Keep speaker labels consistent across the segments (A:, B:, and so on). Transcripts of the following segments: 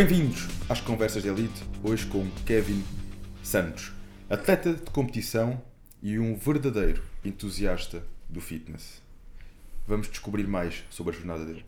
A: Bem-vindos às Conversas de Elite, hoje com Kevin Santos, atleta de competição e um verdadeiro entusiasta do fitness. Vamos descobrir mais sobre a jornada dele.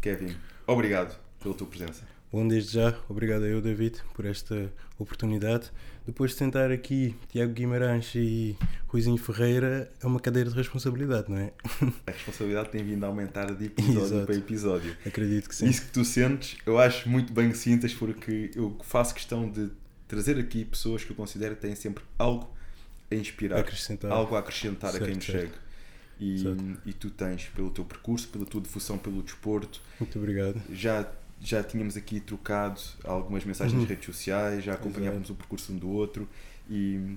A: Kevin, obrigado pela tua presença.
B: Bom, desde já, obrigado a eu, David, por esta oportunidade. Depois de sentar aqui Tiago Guimarães e Ruizinho Ferreira, é uma cadeira de responsabilidade, não é?
A: A responsabilidade tem vindo a aumentar de episódio
B: Exato.
A: para episódio.
B: Acredito que sim.
A: Isso que tu sentes, eu acho muito bem que sintas, porque eu faço questão de trazer aqui pessoas que eu considero que têm sempre algo a inspirar,
B: Acrescentar.
A: algo a acrescentar a quem nos
B: Certo,
A: chega.
B: certo.
A: E,
B: Certo.
A: e tu tens, pelo teu percurso, pela tua devoção pelo desporto,
B: Muito obrigado.
A: já, já tínhamos aqui trocado algumas mensagens nas
B: Uhum.
A: redes sociais, já acompanhávamos o percurso um do outro e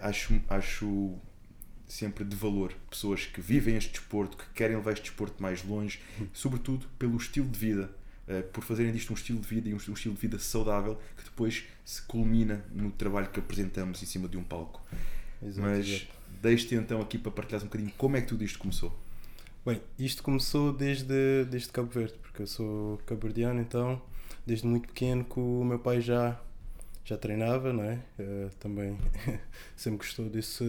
A: acho, acho sempre de valor pessoas que vivem este desporto, que querem levar este desporto mais longe,
B: Uhum.
A: sobretudo pelo estilo de vida, eh, por fazerem disto um estilo de vida e um, estilo de vida saudável que depois se culmina no trabalho que apresentamos em cima de um palco.
B: Exato,
A: Mas
B: exato.
A: deixo-te então aqui para partilhares um bocadinho como é que tudo isto começou.
B: Bem, isto começou desde, desde Cabo Verde, porque eu sou cabo-verdiano, então, desde muito pequeno que o meu pai já, já treinava, não é? Eh, também sempre gostou desse,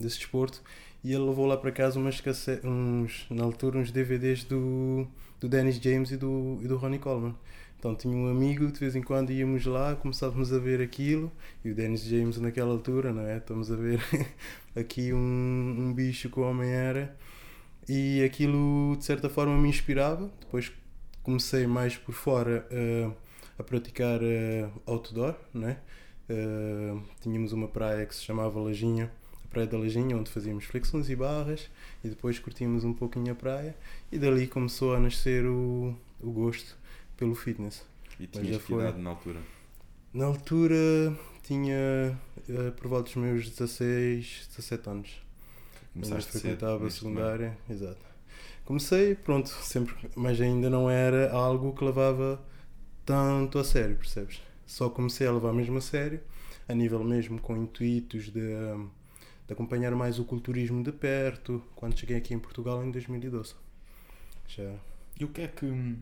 B: desse desporto. E ele levou lá para casa umas uns, na altura, uns DVDs do, do Dennis James e do, e do Ronnie Coleman. Então tinha um amigo, de vez em quando íamos lá, começávamos a ver aquilo, e o Dennis James naquela altura, não é? Estamos a ver aqui um, um bicho que o homem era e aquilo de certa forma me inspirava. Depois comecei mais por fora eh, a praticar eh, outdoor, né? Eh, tínhamos uma praia que se chamava Lajinha, a Praia da Lajinha, onde fazíamos flexões e barras e depois curtíamos um pouquinho a praia e dali começou a nascer o, o gosto pelo fitness.
A: E tinhas que idade na altura?
B: Na altura tinha eh, por volta dos meus 16, 17 anos.
A: Começaste cedo
B: frequentava a
A: meio.
B: secundária, exato. Comecei, pronto, sempre, mas ainda não era algo que levava tanto a sério, percebes? Só comecei a levar mesmo a sério, a nível mesmo com intuitos de, de acompanhar mais o culturismo de perto, quando cheguei aqui em Portugal em 2012. Já.
A: E o que é que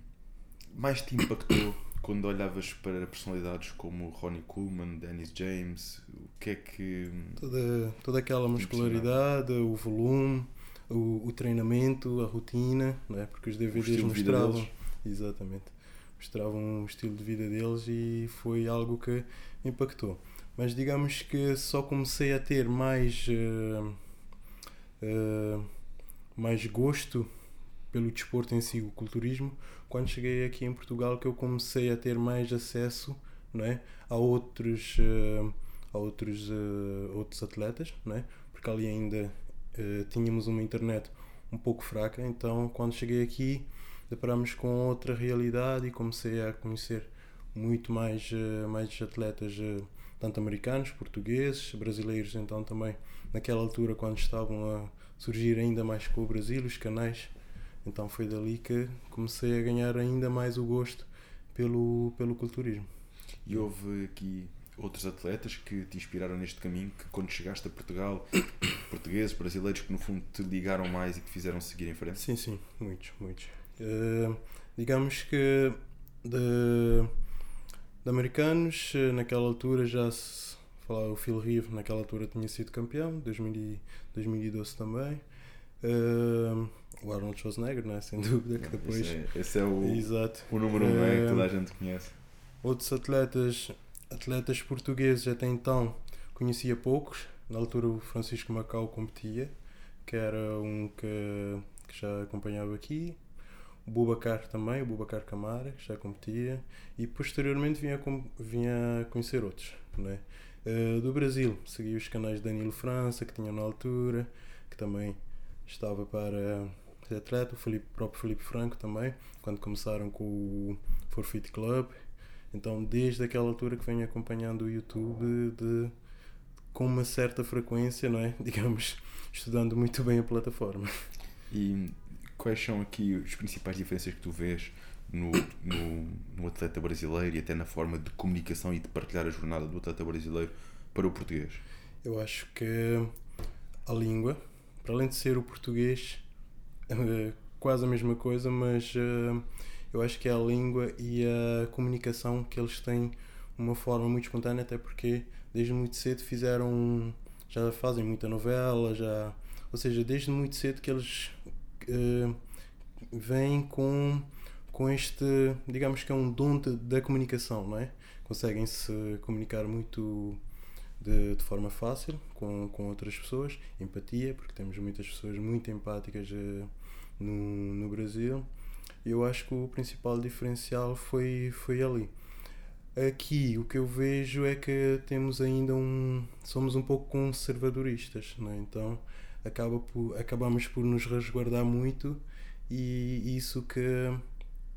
A: mais te impactou quando olhavas para personalidades como Ronnie Coleman, Dennis James? O que é que.
B: Toda, toda aquela muscularidade, o volume, o, o treinamento, a rotina, não é? porque os DVDs
A: de
B: mostravam.
A: deles.
B: Exatamente. Mostravam o estilo de vida deles e foi algo que impactou. Mas digamos que só comecei a ter mais, eh, eh, mais gosto pelo desporto em si, o culturismo, quando cheguei aqui em Portugal que eu comecei a ter mais acesso não é? a outros, eh, a outros, eh, outros atletas, não é? porque ali ainda eh, tínhamos uma internet um pouco fraca, então quando cheguei aqui deparamos com outra realidade e comecei a conhecer muito mais, mais atletas, tanto americanos, portugueses, brasileiros, então também naquela altura quando estavam a surgir ainda mais com o Brasil, os canais, então foi dali que comecei a ganhar ainda mais o gosto pelo, pelo culturismo.
A: E houve aqui outros atletas que te inspiraram neste caminho, que quando chegaste a Portugal, portugueses, brasileiros, que no fundo te ligaram mais e que te fizeram seguir em frente?
B: Sim, sim, muitos, muitos. Eh, digamos que de, de americanos, eh, naquela altura já se falava o Phil Reeve, naquela altura tinha sido campeão, 2000 e 2012 também. Eh, o Arnold Schwarzenegger, né? sem dúvida, que depois.
A: Esse é, esse é o,
B: Exato.
A: o número um, é, que toda a gente conhece.
B: Outros atletas, atletas portugueses até então conhecia poucos. Na altura o Francisco Macau competia, que era um que, que já acompanhava aqui. O Bubacar também, o Bubacar Camara, que já competia. E posteriormente vinha, vinha conhecer outros. Né? Eh, do Brasil, segui os canais de Danilo França, que tinha na altura, que também estava para ser atleta. O Felipe, próprio Felipe Franco também, quando começaram com o Forfeit Club. Então, desde aquela altura que venho acompanhando o YouTube de, com uma certa frequência, não é? Digamos, estudando muito bem a plataforma.
A: E quais são aqui as principais diferenças que tu vês no, no, no atleta brasileiro e até na forma de comunicação e de partilhar a jornada do atleta brasileiro para o português?
B: Eu acho que a língua, para além de ser o português, quase a mesma coisa, mas eh, eu acho que é a língua e a comunicação que eles têm uma forma muito espontânea, até porque desde muito cedo fizeram, já fazem muita novela, já, ou seja, desde muito cedo que eles uh, vêm com, com este, digamos que é um dom da comunicação, não é? Conseguem se comunicar muito de, de, forma fácil com, com outras pessoas, empatia, porque temos muitas pessoas muito empáticas uh, no, no Brasil. Eu acho que o principal diferencial foi, foi ali. Aqui o que eu vejo é que temos ainda um. somos um pouco conservadoristas, não é? então acaba por, acabamos por nos resguardar muito e isso que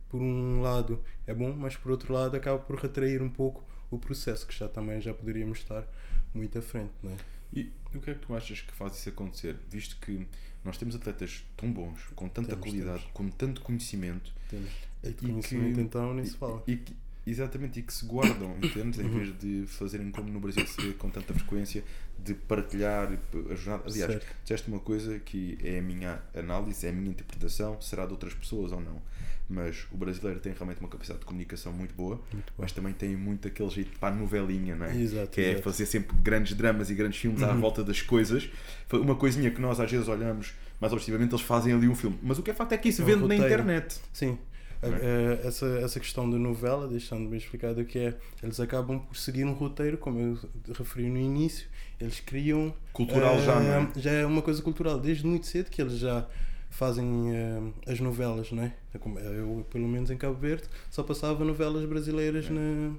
B: por um lado é bom, mas por outro lado acaba por retrair um pouco o processo, que já também já poderíamos estar muito à frente. Não é?
A: E o que é que tu achas que faz isso acontecer? Visto que nós temos atletas tão bons, com tanta temos, qualidade, temos. com tanto conhecimento.
B: Temos. E, e conhecimento que, então nem se fala.
A: E, exatamente, e que se guardam, entendes? em uhum. vez de fazerem como no Brasil se vê com tanta frequência, de partilhar, ajudar. Aliás, certo. disseste uma coisa que é a minha análise, é a minha interpretação, será de outras pessoas ou não mas o brasileiro tem realmente uma capacidade de comunicação muito boa, muito mas também tem muito aquele jeito para a novelinha, não é?
B: Exato,
A: que
B: é exato.
A: é fazer sempre grandes dramas e grandes filmes uhum. à volta das coisas. Uma coisinha que nós às vezes olhamos mais objetivamente, eles fazem ali um filme. Mas o que é facto é que isso é vende na internet.
B: Sim. É? Essa, essa questão da novela, deixando bem explicado que é, eles acabam por seguir um roteiro, como eu referi no início, eles criam.
A: Cultural uh, já, não é?
B: Já é uma coisa cultural, desde muito cedo que eles já fazem uh, as novelas, não é? Eu, pelo menos em Cabo Verde, só passava novelas brasileiras é. na,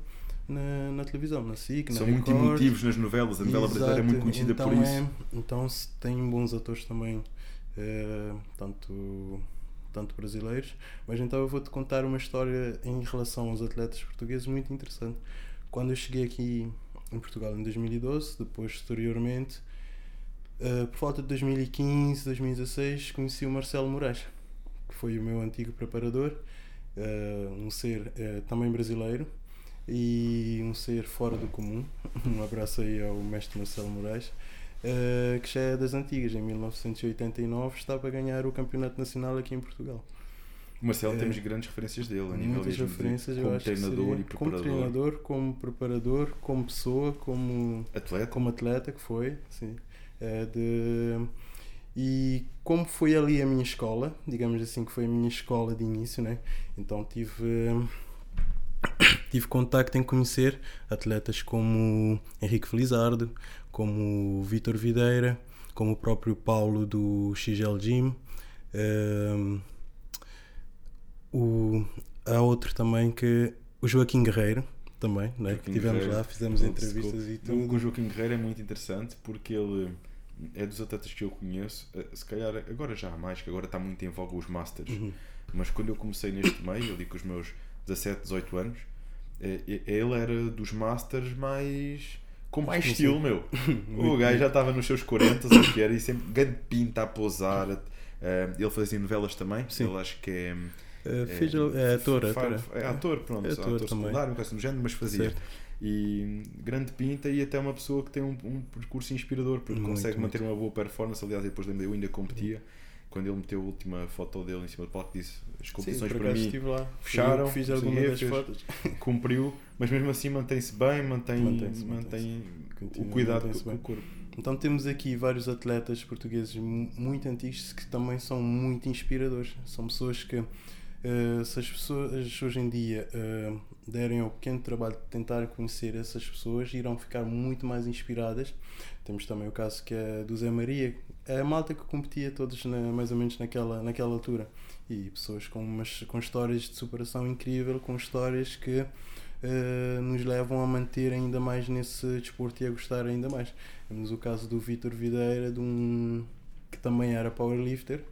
B: na, na, televisão, na SIC, na
A: São Record. muito emotivos nas novelas, a novela Exato. brasileira é muito conhecida
B: então
A: por isso.
B: É, então se tem bons atores também, uh, tanto, tanto brasileiros, mas então eu vou-te contar uma história em relação aos atletas portugueses muito interessante. Quando eu cheguei aqui em Portugal em 2012, depois posteriormente Uh, por volta de 2015, 2016, conheci o Marcelo Moraes, que foi o meu antigo preparador, uh, um ser uh, também brasileiro e um ser fora do comum. Um abraço aí ao mestre Marcelo Moraes, que já é das antigas, em 1989 estava a ganhar o Campeonato Nacional aqui em Portugal.
A: O Marcelo temos grandes referências dele, a nível
B: muitas referências,
A: de, como treinador e preparador.
B: Como treinador, como preparador, como pessoa, como
A: atleta,
B: como atleta que foi, sim. Eh, de, e como foi ali a minha escola, digamos assim que foi a minha escola de início, né? então tive, tive contacto em conhecer atletas como Henrique Felizardo, como Vitor Videira, como o próprio Paulo do XL Gym. Um, ehm, o, há outro também que o Joaquim Guerreiro também, né? que tivemos Guerreiro, lá, fizemos entrevistas e tudo.
A: O Joaquim Guerreiro é muito interessante porque ele é dos atletas que eu conheço, eh, se calhar agora já há mais, que agora está muito em voga os Masters. Uhum. Mas quando eu comecei neste meio, ali com os meus 17, 18 anos, eh, ele era dos Masters mais. com mais Sim. estilo, meu. o gajo já estava nos seus 40, o que era, e sempre grande pinta a pousar. Eh, ele fazia novelas também,
B: Sim.
A: ele acho que é.
B: Uh, é, é, ator, ator,
A: é ator, pronto, é ator, ator secundário, um caso do género, mas fazia. Certo. E grande pinta e até uma pessoa que tem um, um percurso inspirador, porque muito, consegue muito. manter uma boa performance. Aliás, depois lembro, eu ainda competia. Quando ele meteu a última foto dele em cima do palco, disse as competições
B: Sim,
A: para mim fecharam,
B: fiz algumas das fotos.
A: cumpriu, mas mesmo assim mantém-se bem, mantém, mantém, mantém, o cuidado com o corpo.
B: Então temos aqui vários atletas portugueses muito antigos que também são muito inspiradores. São pessoas que Uh, se as pessoas hoje em dia uh, derem o pequeno trabalho de tentar conhecer essas pessoas, irão ficar muito mais inspiradas. Temos também o caso que é do Zé Maria, é a malta que competia todos na, mais ou menos naquela, naquela altura. E pessoas com, umas, com histórias de superação incrível, com histórias que uh, nos levam a manter ainda mais nesse desporto e a gostar ainda mais. Temos o caso do Vitor Videira, de um, que também era powerlifter,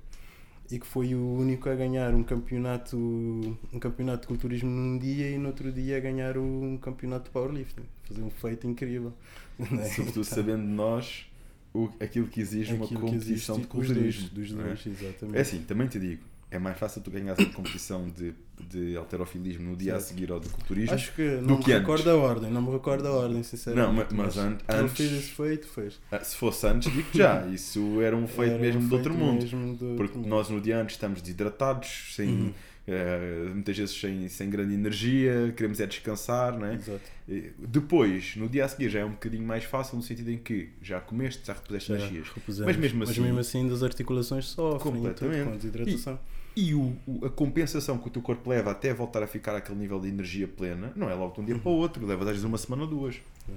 B: e que foi o único a ganhar um campeonato um campeonato de culturismo num dia e no outro dia a ganhar um campeonato de powerlifting fazer um feito incrível
A: é? sobretudo sabendo nós o, aquilo que exige aquilo uma competição de culturismo
B: dos dois, é? exatamente
A: é assim também te digo é mais fácil tu ganhar a competição de, de alterofilismo no dia certo. a seguir ao de culturismo.
B: Acho que não me recordo a ordem, não me recordo a ordem, sinceramente.
A: Não, mas, mas, antes.
B: fez esse feito, fez.
A: Ah, se fosse antes, digo já, isso era um feito
B: era
A: mesmo
B: um
A: de outro mundo.
B: Do
A: porque
B: outro
A: nós no dia antes estamos desidratados, sem. Uhum. uh, muitas vezes sem, sem grande energia, queremos é descansar, não é?
B: Exato.
A: Depois, no dia a seguir, já é um bocadinho mais fácil no sentido em que já comeste, já repuseste energias.
B: Mas mesmo assim, mas mesmo assim das articulações sofrem
A: completamente.
B: Tudo, com desidratação.
A: E, e o, o, a compensação que o teu corpo leva até voltar a ficar àquele nível de energia plena, não é logo de um dia para o outro, leva às vezes uma semana ou duas.
B: É.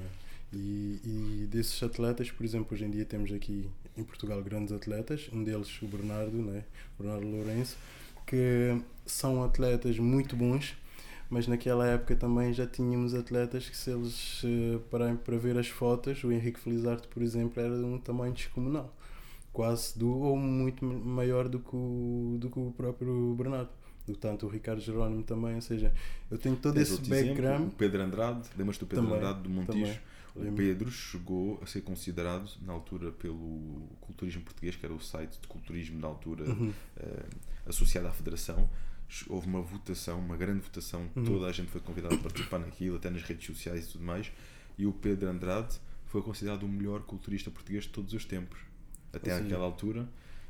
B: E, e, desses atletas, por exemplo, hoje em dia temos aqui em Portugal grandes atletas, um deles o Bernardo, né? Bernardo Lourenço, que são atletas muito bons, mas naquela época também já tínhamos atletas que se eles eh, para, para ver as fotos, o Henrique Felizardo, por exemplo, era de um tamanho descomunal, quase do ou muito maior do que o, do que o próprio Bernardo do tanto o Ricardo Jerónimo também, ou seja, eu tenho todo esse background. Exemplo,
A: o Pedro Andrade, lembras-te do Pedro também, Andrade do Montijo? O Pedro chegou a ser considerado, na altura, pelo Culturismo Português, que era o site de culturismo da altura uhum. uh, associado à Federação. Houve uma votação, uma grande votação, uhum. toda a gente foi convidada a participar naquilo, até nas redes sociais e tudo mais. E o Pedro Andrade foi considerado o melhor culturista português de todos os tempos. Até aquela altura,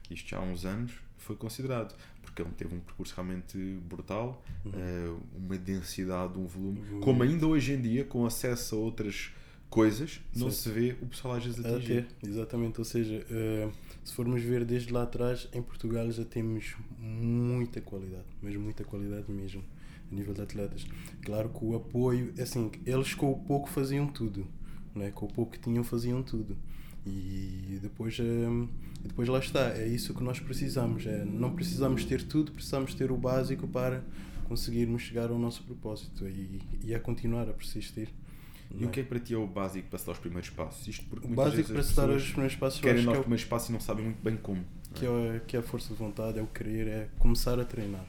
A: isto já há uns anos, foi considerado. Porque ele teve um percurso realmente brutal, uhum. uh, uma densidade, um volume. Uhum. Como ainda hoje em dia, com acesso a outras coisas, não se vê o pessoal às vezes atingir.
B: exatamente, ou seja, uh, se formos ver desde lá atrás, em Portugal já temos muita qualidade, mas muita qualidade mesmo, a nível de atletas. Claro que o apoio, é assim, eles com o pouco faziam tudo, né? com o pouco que tinham faziam tudo. E depois, uh, depois lá está, é isso que nós precisamos. É, não precisamos ter tudo, precisamos ter o básico para conseguirmos chegar ao nosso propósito e, e a continuar a persistir.
A: E o que é para ti é o básico para se dar os primeiros passos? Isto porque
B: o básico para se dar os primeiros passos
A: querem dar os
B: é
A: primeiros passos e não sabem muito bem como.
B: Que é, que é a força de vontade, é o querer, é começar a treinar.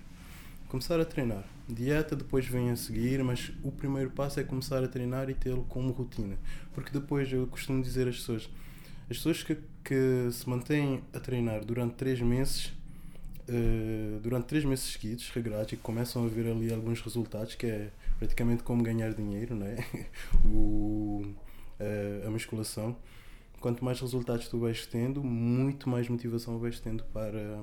B: Começar a treinar. Dieta depois vem a seguir, mas o primeiro passo é começar a treinar e tê-lo como rotina. Porque depois eu costumo dizer às pessoas, as pessoas que, que se mantêm a treinar durante 3 meses, uh, durante 3 meses seguidos, regrados, e começam a ver ali alguns resultados, que é praticamente como ganhar dinheiro, não é? o, a, a musculação. Quanto mais resultados tu vais tendo, muito mais motivação vais tendo para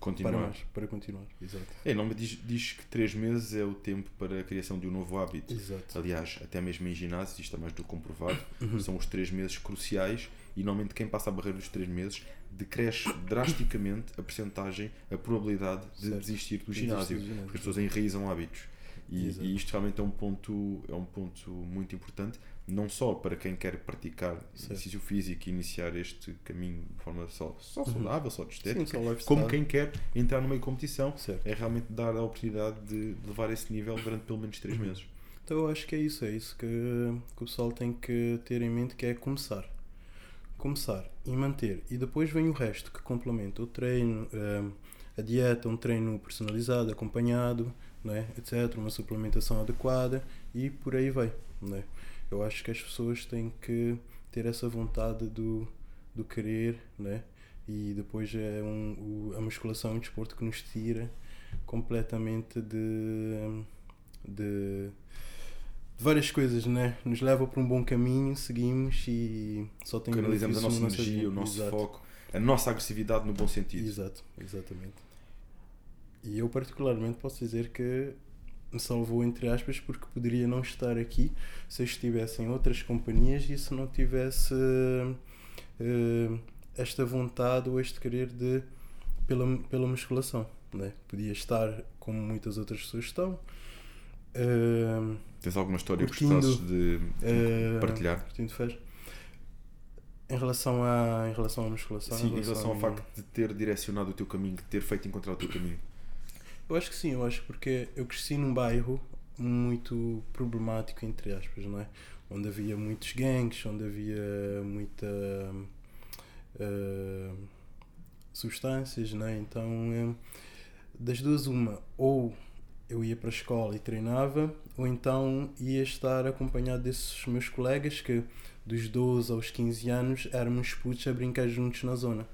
B: continuar. Para, mais, para continuar. Exato.
A: É, não me diz, diz que 3 meses é o tempo para a criação de um novo hábito.
B: Exato.
A: Aliás, até mesmo em ginásio, isto é mais do que comprovado, uhum. são os 3 meses cruciais e normalmente quem passa a barreira dos 3 meses decresce drasticamente a percentagem, a probabilidade de certo. desistir do ginásio, ginásio, porque as pessoas enraizam hábitos. E, e, isto realmente é um ponto é um ponto muito importante não só para quem quer praticar certo. exercício físico e iniciar este caminho de forma só, só uhum. saudável, uhum. só de estética, Sim, como quem quer entrar numa competição, certo. é realmente dar a oportunidade de, de levar esse nível durante pelo menos 3 uhum. meses.
B: Então eu acho que é isso, é isso que, que o pessoal tem que ter em mente que é começar. Começar e manter. E depois vem o resto que complementa o treino, eh, a dieta, um treino personalizado, acompanhado, né, etc., uma suplementação adequada e por aí vai. Né? Eu acho que as pessoas têm que ter essa vontade do, do querer, né? e depois é um, o, a musculação é um desporto que nos tira completamente de, de várias coisas, né? Nos leva para um bom caminho, seguimos e só tem
A: Canalizamos a nossa energia, o nosso Exato. foco, a nossa agressividade no bom sentido.
B: Exato, exatamente. E eu, particularmente, posso dizer que me salvou, entre aspas, porque poderia não estar aqui se eu estivesse em outras companhias e se não tivesse uh, esta vontade ou este querer de, pela, pela musculação. Né? Podia estar como muitas outras pessoas estão. Uh,
A: Tens alguma história que gostasses de, de partilhar?
B: Curtindo fez. Em relação, à, em relação à musculação?
A: Sim, em relação, em relação ao facto de ter direcionado o teu caminho, de ter feito encontrar o teu caminho.
B: Eu acho que sim, eu acho porque eu cresci num bairro muito problemático, entre aspas, não é? Onde havia muitos gangues, onde havia muita uh, substâncias, não é? Então, um, das duas, uma, ou eu ia para a escola e treinava, ou então ia estar acompanhado desses meus colegas que dos 12 aos 15 anos éramos putos a brincar juntos na zona,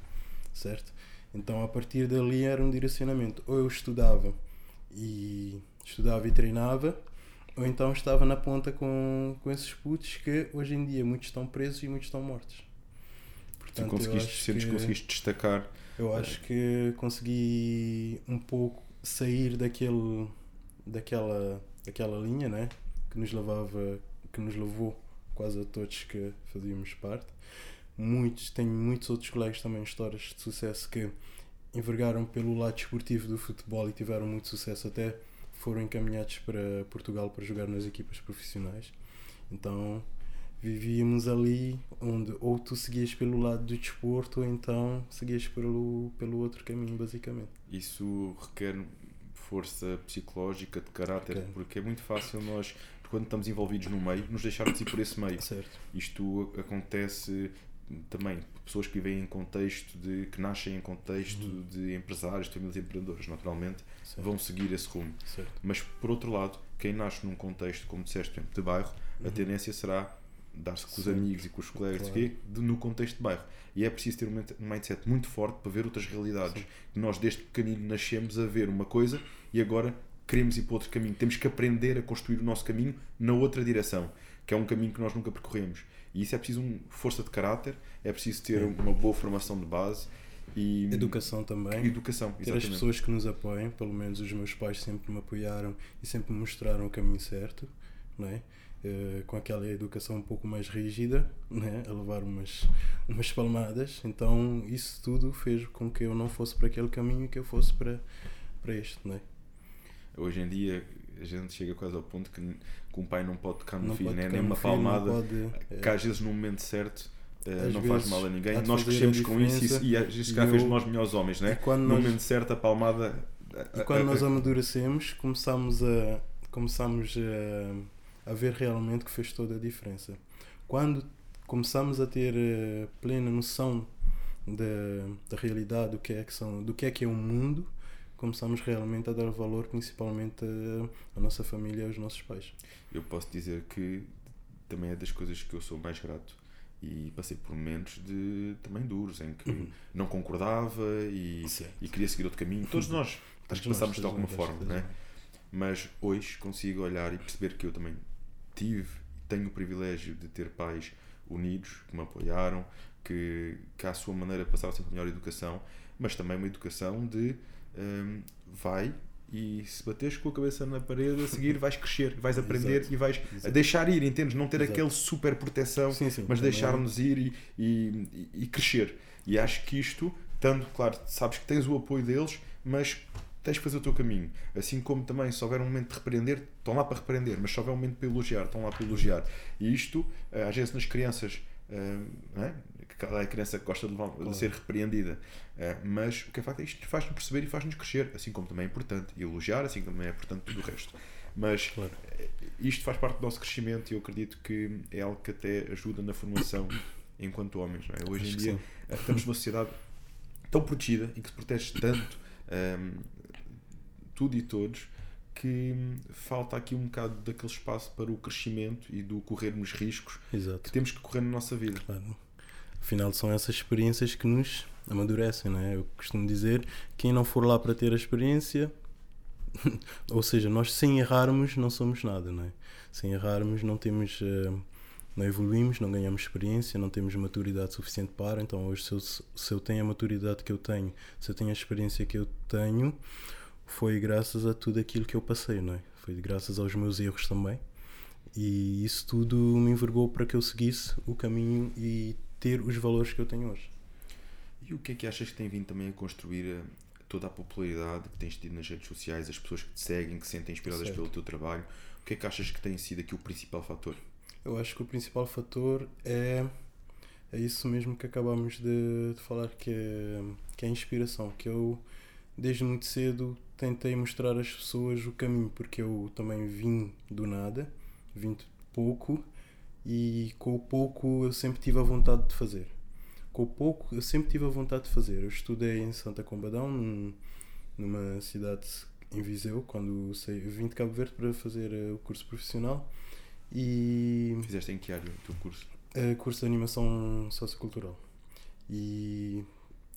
B: certo? Então a partir dali era um direcionamento. Ou eu estudava e estudava e treinava, ou então estava na ponta com, com esses putos que hoje em dia muitos estão presos e muitos estão mortos.
A: Portanto, tu conseguiste, que, conseguiste destacar.
B: Eu acho que consegui um pouco sair daquele, daquela, daquela linha, né? Que nos levava, que nos levou quase a todos que fazíamos parte. Muitos, tenho muitos outros colegas também, histórias de sucesso que envergaram pelo lado esportivo do futebol e tiveram muito sucesso até foram encaminhados para Portugal para jogar nas equipas profissionais. Então vivíamos ali onde ou tu seguias pelo lado do desporto ou então seguias pelo, pelo outro caminho, basicamente.
A: Isso requer força psicológica, de caráter,
B: Ok.
A: porque é muito fácil nós, quando estamos envolvidos no meio, nos deixarmos ir por esse meio.
B: Certo.
A: Isto acontece também pessoas que vivem em contexto de que nascem em contexto
B: Uhum.
A: de empresários, de famílias empreendedores, naturalmente
B: Certo.
A: vão seguir esse rumo.
B: certo.
A: Mas por outro lado, quem nasce num contexto, como disseste, de bairro, a
B: Uhum.
A: tendência será dar-se com os amigos e com os colegas
B: Claro.
A: De- no contexto de bairro. E é preciso ter um mindset muito forte para ver outras realidades.
B: Sim.
A: Nós, desde pequenino, nascemos a ver uma coisa e agora queremos ir para outro caminho. Temos que aprender a construir o nosso caminho na outra direção, que é um caminho que nós nunca percorremos. E isso é preciso um, força de caráter, é preciso ter uma boa formação de base e
B: Educação também.
A: educação.
B: Ter as
A: exatamente.
B: pessoas que nos apoiam, pelo menos os meus pais sempre me apoiaram e sempre me mostraram o caminho certo, não é? Eh, com aquela educação um pouco mais rígida, né? a levar umas, umas palmadas. Então, isso tudo fez com que eu não fosse para aquele caminho e que eu fosse para, para este. Não é?
A: Hoje em dia a gente chega quase ao ponto que, que um pai não pode tocar no
B: Não
A: filho, né? nem uma
B: filho,
A: palmada,
B: pode,
A: que às vezes no momento certo eh,
B: Às
A: não faz mal a ninguém. Nós
B: a
A: crescemos com isso e, e às vezes cá fez de nós melhores homens, né?
B: Quando
A: no
B: nós-
A: momento certo a palmada.
B: E quando nós amadurecemos, começamos a, começamos a, a ver realmente que fez toda a diferença. Quando começamos a ter eh, plena noção da, da realidade, do que, é que são, do que é que é o mundo, começamos realmente a dar valor principalmente à, à nossa família e aos nossos pais.
A: Eu posso dizer que também é das coisas que eu sou mais grato e passei por momentos de também duros em que
B: Uhum.
A: não concordava e, e queria seguir outro caminho. Todos nós acho que
B: nós,
A: de alguma forma, né? mas hoje consigo olhar e perceber que eu também tive, tenho o privilégio de ter pais unidos, que me apoiaram, que, que à sua maneira passaram sempre a melhor educação, mas também uma educação de hum, vai e se bateres com a cabeça na parede a seguir vais crescer, vais aprender
B: Exato.
A: e vais
B: Exato.
A: deixar ir, entendes? Não ter
B: Exato.
A: aquele super proteção,
B: Sim, sim,
A: mas
B: também.
A: deixar-nos ir e, e, e crescer. E acho que isto, tanto, claro, sabes que tens o apoio deles, mas tens que fazer o teu caminho. Assim como também, se houver um momento de repreender, estão lá para repreender, mas se houver um momento para elogiar, estão lá para elogiar. E isto, eh, às vezes nas crianças, eh, não é? Cada criança que gosta de, levar- de ser repreendida, Eh, mas o que é facto é isto faz-nos perceber e faz-nos crescer, assim como também é importante elogiar, assim como também é importante tudo o resto. Mas
B: Claro.
A: isto faz parte do nosso crescimento e eu acredito que é algo que até ajuda na formação enquanto homens. É? Hoje
B: Acho
A: em
B: que
A: dia
B: sim.
A: estamos numa sociedade tão protegida e que se protege tanto ehm, tudo e todos que hum, falta aqui um bocado daquele espaço para o crescimento e do corrermos riscos
B: Exato.
A: que temos que correr na nossa vida.
B: Claro. Afinal, são essas experiências que nos amadurecem, não é? Eu costumo dizer: quem não for lá para ter a experiência, ou seja, nós sem errarmos não somos nada, não é? Sem errarmos não temos. eh, não evoluímos, não ganhamos experiência, não temos maturidade suficiente para. Então, hoje, se eu, se eu tenho a maturidade que eu tenho, se eu tenho a experiência que eu tenho, foi graças a tudo aquilo que eu passei, não é? Foi graças aos meus erros também. E isso tudo me envergou para que eu seguisse o caminho e ter os valores que eu tenho hoje.
A: E o que é que achas que tem vindo também a construir eh, toda a popularidade que tens tido nas redes sociais, as pessoas que te seguem, que se sentem inspiradas
B: Certo.
A: pelo teu trabalho? O que é que achas que tem sido aqui o principal fator?
B: Eu acho que o principal fator é, é isso mesmo que acabamos de, de falar, que é, que é a inspiração. Que eu, desde muito cedo, tentei mostrar às pessoas o caminho, porque eu também vim do nada, vim de pouco, e com o pouco eu sempre tive a vontade de fazer. Com o pouco eu sempre tive a vontade de fazer. Eu estudei em Santa Combadão, num- numa cidade em Viseu, quando saí, vim de Cabo Verde para fazer eh, o curso profissional e
A: Fizeste em que área o teu curso?
B: eh, curso de animação sociocultural. E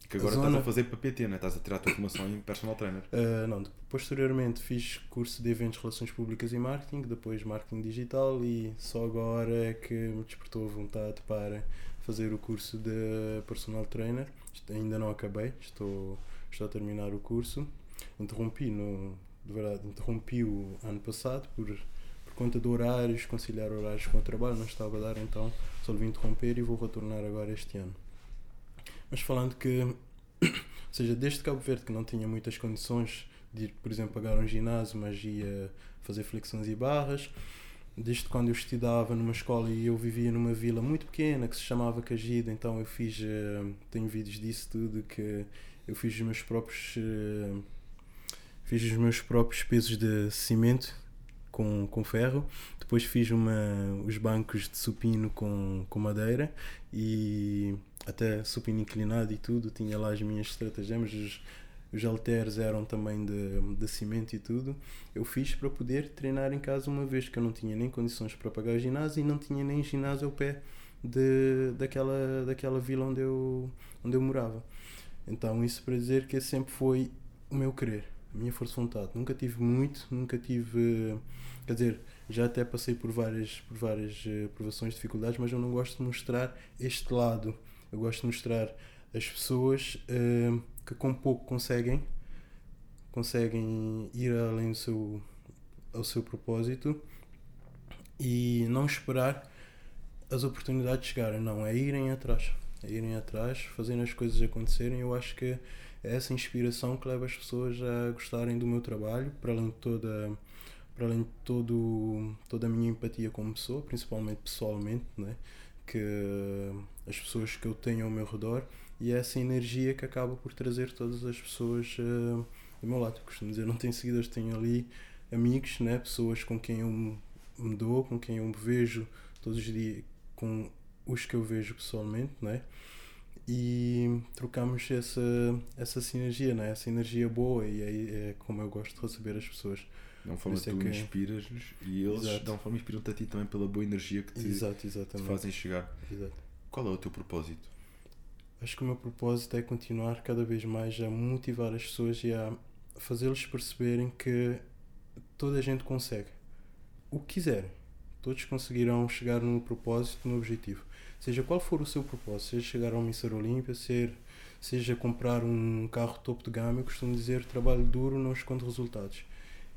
A: Que agora
B: A
A: estás
B: zona-
A: a fazer para PT, né? estás a tirar a tua formação em personal trainer.
B: eh, não, posteriormente fiz curso de eventos, relações públicas e marketing, depois marketing digital e só agora é que me despertou a vontade para fazer o curso de personal trainer. Ainda não acabei, estou, estou a terminar o curso interrompi, no, de verdade, interrompi o ano passado por, por conta de horários, conciliar horários com o trabalho, não estava a dar, então resolvi interromper e vou retornar agora este ano. Mas falando que, ou seja, desde Cabo Verde que não tinha muitas condições de ir, por exemplo, pagar um ginásio, mas ia fazer flexões e barras, desde quando eu estudava numa escola e eu vivia numa vila muito pequena que se chamava Cagida, então eu fiz, eh, tenho vídeos disso tudo, que eu fiz os meus próprios, eh, fiz os meus próprios pesos de cimento com, com ferro, depois fiz uma, os bancos de supino com, com madeira e até supino inclinado e tudo, tinha lá as minhas estratagemas, os, os halteres eram também de, de cimento e tudo. Eu fiz para poder treinar em casa uma vez que eu não tinha nem condições para pagar o ginásio e não tinha nem ginásio ao pé de, daquela, daquela vila onde eu, onde eu morava. Então, isso para dizer que sempre foi o meu querer, a minha força de vontade. Nunca tive muito, nunca tive. Quer dizer, já até passei por várias, por várias uh, provações, dificuldades, mas eu não gosto de mostrar este lado. Eu gosto de mostrar as pessoas. Uh, que com pouco conseguem conseguem ir além do seu ao seu propósito e não esperar as oportunidades chegarem, não, é irem atrás, é irem atrás, fazendo as coisas acontecerem. Eu acho que é essa inspiração que leva as pessoas a gostarem do meu trabalho, para além de toda para além de todo, toda a minha empatia como pessoa, principalmente pessoalmente, né? Que as pessoas que eu tenho ao meu redor e é essa energia que acaba por trazer todas as pessoas uh, do meu lado. Eu costumo dizer, não tenho seguidores, tenho ali amigos, né? pessoas com quem eu me dou, com quem eu me vejo todos os dias, com os que eu vejo pessoalmente, né? e trocamos essa, essa sinergia, né? essa energia boa, e aí é como eu gosto de receber as pessoas.
A: De uma forma tu que... inspiras-nos e eles Exato. de uma forma inspiram-te a ti também pela boa energia que te, Exato, te fazem chegar. Exato. Qual é o teu propósito?
B: Acho que o meu propósito é continuar cada vez mais a motivar as pessoas e a fazê-los perceberem que toda a gente consegue. O que quiserem. Todos conseguirão chegar no propósito, no objetivo. Seja qual for o seu propósito, seja chegar ao Mister Olímpia, ser, seja comprar um carro topo de gama, eu costumo dizer trabalho duro não esconde resultados.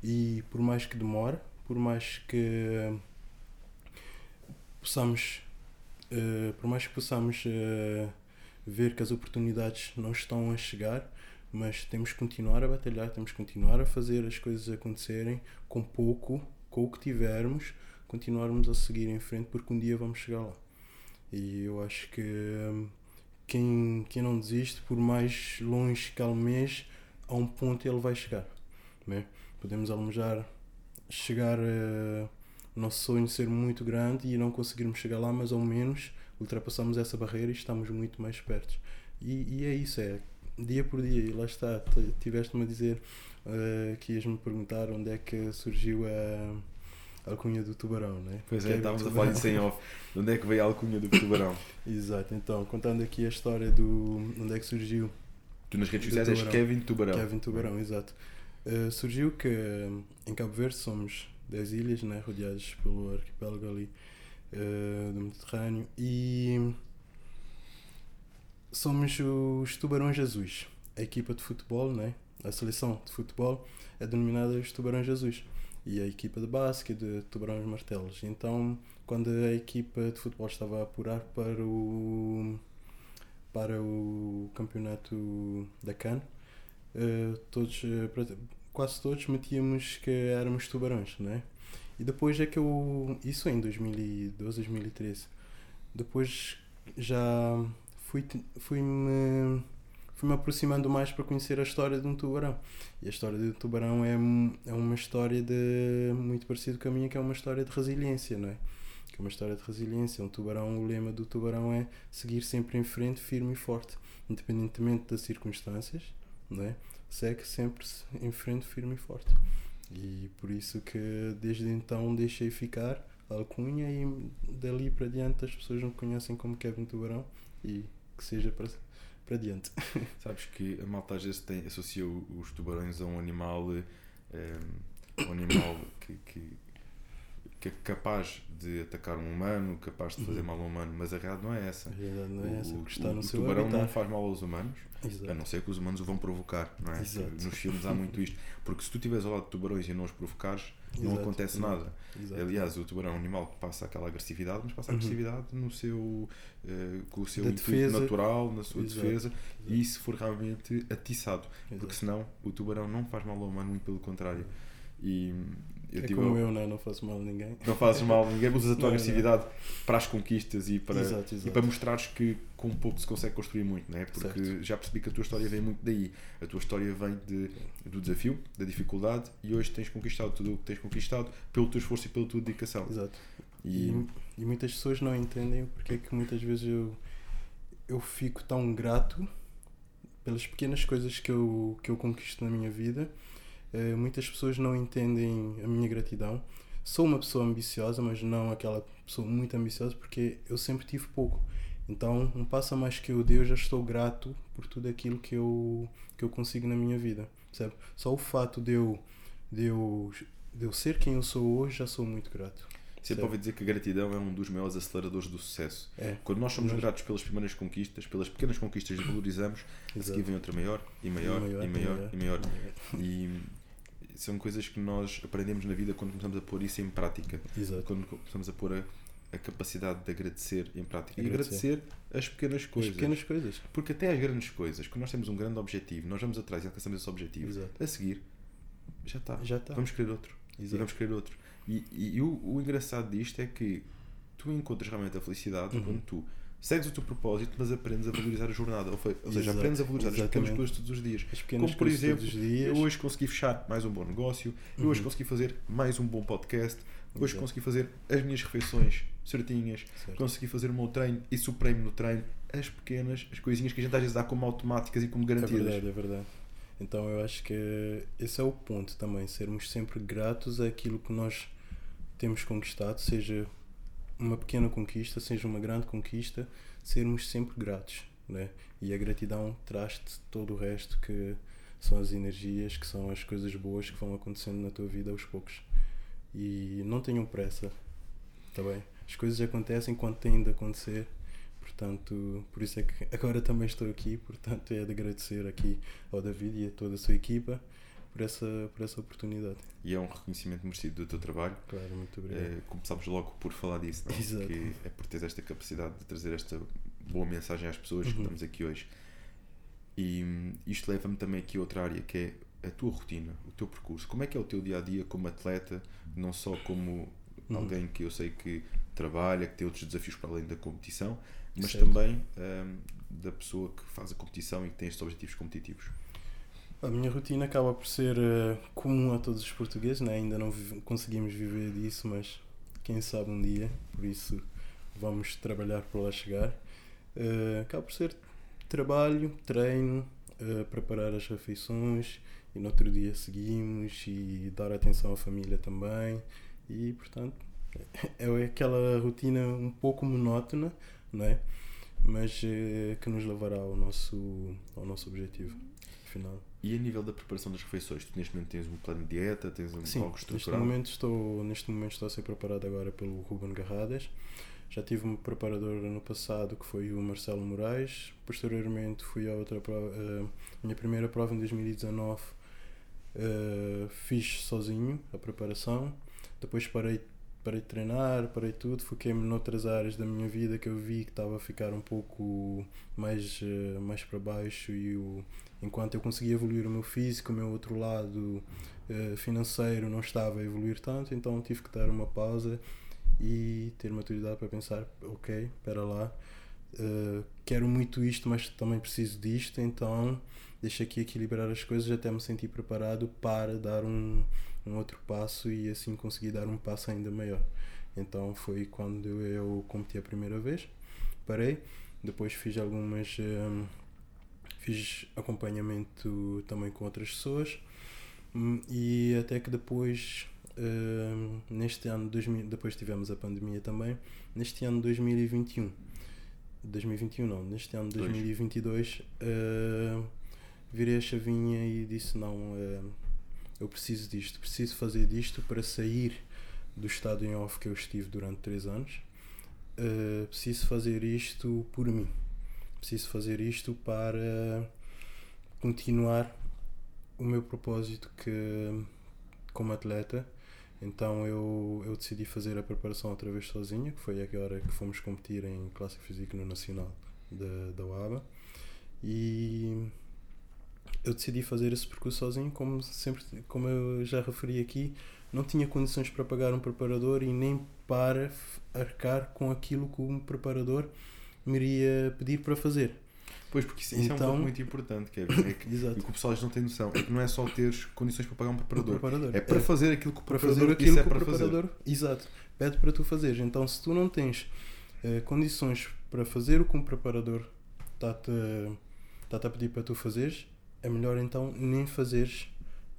B: E por mais que demore, por mais que possamos, uh, por mais que possamos uh, ver que as oportunidades não estão a chegar, mas temos que continuar a batalhar, temos que continuar a fazer as coisas acontecerem com pouco, com o que tivermos, continuarmos a seguir em frente porque um dia vamos chegar lá. E eu acho que quem, quem não desiste, por mais longe que almeje, a um ponto ele vai chegar. Né? Podemos almejar chegar a o nosso sonho ser muito grande e não conseguirmos chegar lá, mas ao menos ultrapassamos essa barreira e estamos muito mais perto. E, e é isso, é dia por dia, e lá está, tiveste-me a dizer uh, que ias-me perguntar onde é que surgiu a, a alcunha do tubarão, né?
A: Pois é, é estávamos a falar disso em off, de onde é que veio a alcunha do tubarão?
B: Exato, então, contando aqui a história do onde é que surgiu.
A: Tu nas redes sociais és Kevin Tubarão.
B: Kevin Tubarão, exato. Uh, surgiu que em Cabo Verde somos 10 ilhas, né, rodeadas pelo arquipélago ali uh, do Mediterrâneo e somos os Tubarões Azuis. A equipa de futebol, né, a seleção de futebol é denominada os Tubarões Azuis e a equipa de basquete de Tubarões Martelos. Então, quando a equipa de futebol estava a apurar para o para o campeonato da CAN, uh, todos uh, quase todos metíamos que éramos tubarões, né? E depois é que eu. Isso em 2012, 2013. Depois já fui, fui me fui me aproximando mais para conhecer a história de um tubarão. E a história do tubarão é, é uma história de muito parecido com a minha, que é uma história de resiliência, não é? Que é uma história de resiliência. Um tubarão, o lema do tubarão é seguir sempre em frente, firme e forte, independentemente das circunstâncias, não é? segue sempre em frente firme e forte. E por isso que desde então deixei ficar a alcunha e dali para diante as pessoas me conhecem como Kevin Tubarão e que seja para, para diante.
A: Sabes que a malta às vezes tem, associa os tubarões a um animal, eh, um animal que, que, que, é capaz de atacar um humano, capaz de fazer mal a um humano, mas a realidade não é essa.
B: A realidade não é essa,
A: O,
B: porque está
A: o-
B: no
A: o
B: seu
A: tubarão não
B: habitat.
A: faz mal aos humanos, a
B: Exato.
A: não ser que os humanos o vão provocar, não é?
B: Exato.
A: Nos filmes há muito isto. Porque se tu estiveres ao lado de tubarões e não os provocares, não
B: Exato.
A: acontece
B: Exato.
A: nada. Aliás, o tubarão é um animal que passa aquela agressividade, mas passa a
B: Uhum.
A: agressividade no seu, eh, com o seu
B: Da
A: intuito
B: defesa.
A: natural, na sua defesa, e se for realmente atiçado. Porque
B: senão
A: o tubarão não faz mal ao humano, muito pelo contrário. E eu
B: é como eu, né? não faço mal a ninguém.
A: não fazes mal a ninguém, usas a tua
B: Não, não.
A: agressividade para as conquistas e para,
B: Exato,
A: e
B: exato.
A: para mostrares que com pouco se consegue construir muito, né? porque
B: Certo.
A: já percebi que a tua história vem muito daí. A tua história vem de, do desafio, da dificuldade e hoje tens conquistado tudo o que tens conquistado pelo teu esforço e pela tua dedicação.
B: Exato.
A: E,
B: E, e muitas pessoas não entendem porque é que muitas vezes eu, eu fico tão grato pelas pequenas coisas que eu, que eu conquisto na minha vida. Eh, muitas pessoas não entendem a minha gratidão. Sou uma pessoa ambiciosa, mas não aquela pessoa muito ambiciosa porque eu sempre tive pouco. Então, um passo a mais que eu dei, eu já estou grato por tudo aquilo que eu, que eu consigo na minha vida. Percebe? Só o fato de eu, de, eu, de eu ser quem eu sou hoje, já sou muito grato.
A: sempre ouvi dizer que a gratidão é um dos maiores aceleradores do sucesso.
B: É.
A: Quando nós somos
B: Nós-
A: gratos pelas primeiras conquistas, pelas pequenas conquistas que valorizamos, a seguir vem outra maior e maior e maior e maior. E são coisas que nós aprendemos na vida quando começamos a pôr isso em prática.
B: Exato.
A: Quando começamos a pôr a, a capacidade de agradecer em prática. E
B: Agradecer.
A: as pequenas
B: As
A: coisas.
B: pequenas coisas.
A: Porque até as grandes coisas, quando nós temos um grande objetivo, nós vamos atrás e alcançamos esse objetivo.
B: Exato.
A: A seguir, já está.
B: Já está.
A: Vamos querer outro. E
B: Exato.
A: vamos querer outro. E, e, e o, o engraçado disto é que tu encontras realmente a felicidade
B: Uhum.
A: quando tu segues o teu propósito, mas aprendes a valorizar a jornada. Ou, fe- ou seja,
B: Exato.
A: aprendes a valorizar as pequenas
B: Exatamente.
A: coisas todos os dias. Como por exemplo,
B: dias.
A: eu hoje consegui fechar mais um bom negócio, eu hoje
B: Uhum.
A: consegui fazer mais um bom podcast, hoje
B: Exato.
A: consegui fazer as minhas refeições certinhas,
B: Certo.
A: consegui fazer o meu treino e superei-me no treino. As pequenas, as coisinhas que a gente às vezes dá como automáticas e como
B: É
A: garantidas.
B: verdade, é verdade. Então eu acho que esse é o ponto também, sermos sempre gratos àquilo que nós temos conquistado, seja uma pequena conquista, seja uma grande conquista, sermos sempre gratos, né? E a gratidão traz-te todo o resto que são as energias, que são as coisas boas que vão acontecendo na tua vida aos poucos. E não tenham pressa, tá bem? As coisas acontecem quando têm de acontecer Portanto, por isso é que agora também estou aqui. Portanto, é de agradecer aqui ao David e a toda a sua equipa por essa, por essa oportunidade.
A: E é um reconhecimento merecido do teu trabalho.
B: Claro, muito obrigado.
A: É, começámos logo por falar disso, não é?
B: Exato.
A: que é por teres esta capacidade de trazer esta boa mensagem às pessoas que
B: Uhum.
A: estamos aqui hoje. E hum, isto leva-me também aqui a outra área que é a tua rotina, o teu percurso. Como é que é o teu dia a dia como atleta, não só como
B: Uhum.
A: alguém que eu sei que trabalha, que tem outros desafios para além da competição, mas
B: Certo.
A: também hum, da pessoa que faz a competição e que tem estes objetivos competitivos.
B: A minha rotina acaba por ser eh, comum a todos os portugueses, né? ainda não vive- conseguimos viver disso, mas quem sabe um dia, por isso vamos trabalhar para lá chegar. Eh, acaba por ser trabalho, treino, eh, preparar as refeições e no outro dia seguimos e dar atenção à família também e portanto é aquela rotina um pouco monótona, não é? Mas que nos levará ao nosso, ao nosso objetivo final.
A: E a nível da preparação das refeições, tu neste momento tens um plano de dieta, tens um,
B: Sim,
A: algo
B: neste
A: estruturado?
B: momento, estou, neste momento estou a ser preparado agora pelo Ruben Garradas. Já tive um preparador no passado que foi o Marcelo Moraes. Posteriormente fui a outra prova, eh, minha primeira prova em 2019 eh, fiz sozinho a preparação. Depois parei, parei de treinar, parei tudo, foquei-me noutras áreas da minha vida que eu vi que estava a ficar um pouco mais, eh, mais para baixo e enquanto eu conseguia evoluir o meu físico, o meu outro lado eh, financeiro não estava a evoluir tanto, então tive que dar uma pausa e ter maturidade para pensar, ok, espera lá, eh, quero muito isto, mas também preciso disto, então deixa aqui equilibrar as coisas até me sentir preparado para dar um, um outro passo e assim conseguir dar um passo ainda maior. Então foi quando eu competi a primeira vez, parei, depois fiz algumas eh, fiz acompanhamento também com outras pessoas hum, e até que depois hum, neste ano 2000, depois tivemos a pandemia também neste ano 2021 2021 não, neste ano
A: Dois.
B: 2022 hum, virei a chavinha e disse não hum, eu preciso disto, preciso fazer disto para sair do estado em off que eu estive durante três anos. Uh, preciso fazer isto por mim. Preciso fazer isto para continuar o meu propósito que como atleta. Então eu, eu decidi fazer a preparação outra vez sozinho, que foi agora que fomos competir em Clássico Físico no Nacional da, da UABA. E eu decidi fazer esse percurso sozinho, como sempre, como eu já referi aqui, não tinha condições para pagar um preparador e nem para arcar com aquilo que um preparador me iria pedir para fazer.
A: Pois, porque isso, então, é um ponto então- muito importante, Kevin. É que, Exato. E que o pessoal não tem noção. É que não é só ter condições para pagar um preparador. Um preparador. É para é, fazer aquilo que o preparador, fazer aquilo é que o preparador fazer.
B: Exato. Pede para tu fazeres. Então, se tu não tens uh, condições para fazer o que um preparador está-te tá -te a pedir para tu fazeres, é melhor então nem fazeres